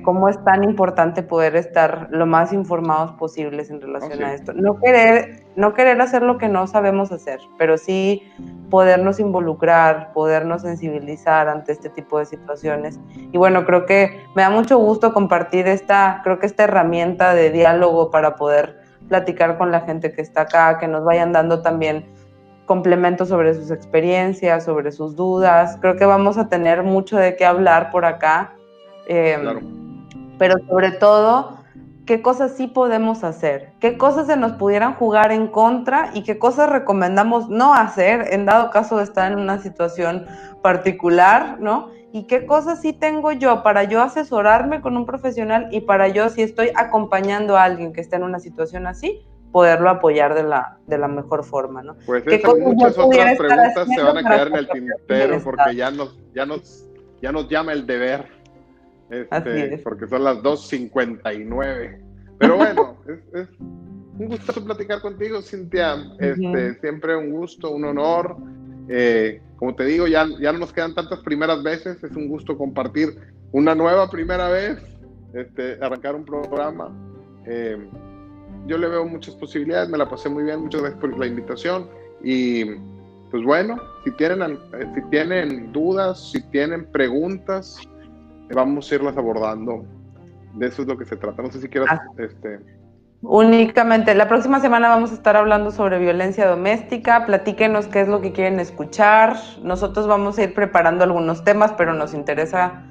cómo es tan importante poder estar lo más informados posibles en relación a esto. No querer, no querer hacer lo que no sabemos hacer, pero sí podernos involucrar, podernos sensibilizar ante este tipo de situaciones. Y bueno, creo que me da mucho gusto compartir esta, creo que esta herramienta de diálogo para poder platicar con la gente que está acá, que nos vayan dando también complementos sobre sus experiencias, sobre sus dudas. Creo que vamos a tener mucho de qué hablar por acá. Em, Claro. Pero sobre todo, qué cosas sí podemos hacer, qué cosas se nos pudieran jugar en contra y qué cosas recomendamos no hacer en dado caso de estar en una situación particular, ¿no? Y qué cosas sí tengo yo para yo asesorarme con un profesional y para yo, si estoy acompañando a alguien que está en una situación así, poderlo apoyar de la, de la mejor forma, ¿no? Pues ¿Qué esas muchas otras preguntas se van a quedar en el tintero porque ya nos, ya nos, ya nos llama el deber. Este, porque son las 2.59. Pero bueno, es, es un gusto platicar contigo, Cintia. Este. Siempre un gusto, un honor. Eh, como te digo, ya, ya no nos quedan tantas primeras veces. Es un gusto compartir una nueva primera vez, este, arrancar un programa. Eh, yo le veo muchas posibilidades, me la pasé muy bien, muchas gracias por la invitación y pues bueno, si tienen, eh, si tienen dudas, si tienen preguntas, vamos a irlas abordando. De eso es lo que se trata. No sé si quieras, Ah. este, Únicamente, la próxima semana vamos a estar hablando sobre violencia doméstica. Platíquenos qué es lo que quieren escuchar. Nosotros vamos a ir preparando algunos temas, pero nos interesa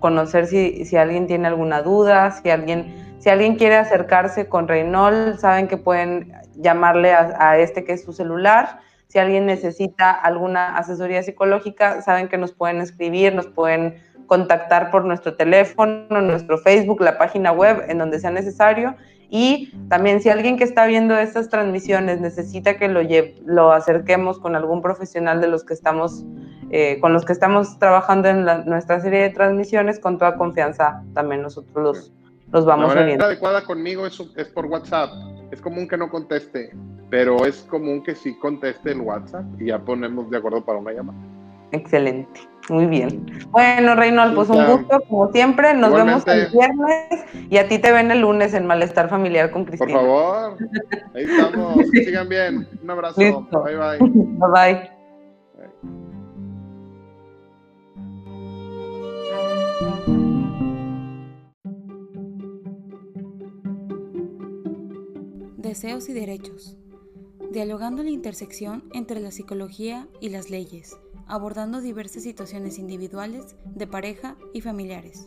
conocer si, si alguien tiene alguna duda, si alguien, si alguien quiere acercarse con Reynol, saben que pueden llamarle a, a este que es su celular. Si alguien necesita alguna asesoría psicológica, saben que nos pueden escribir, nos pueden contactar por nuestro teléfono, nuestro Facebook, la página web, en donde sea necesario. Y también si alguien que está viendo estas transmisiones necesita que lo, lle- lo acerquemos con algún profesional de los que estamos, eh, con los que estamos trabajando en la- nuestra serie de transmisiones, con toda confianza también nosotros los, los la vamos orientando. adecuada conmigo es, es por WhatsApp. Es común que no conteste, pero es común que sí conteste el WhatsApp y ya ponemos de acuerdo para una llamada. Excelente, muy bien. Bueno, Reynold, pues un gusto, como siempre. Nos vemos el viernes y a ti te ven el lunes en Malestar Familiar con Por Cristina. favor, ahí estamos. Que sigan bien. Un abrazo. Listo. Bye bye. Bye bye. Deseos y derechos. Dialogando la intersección entre la psicología y las leyes, abordando diversas situaciones individuales, de pareja y familiares.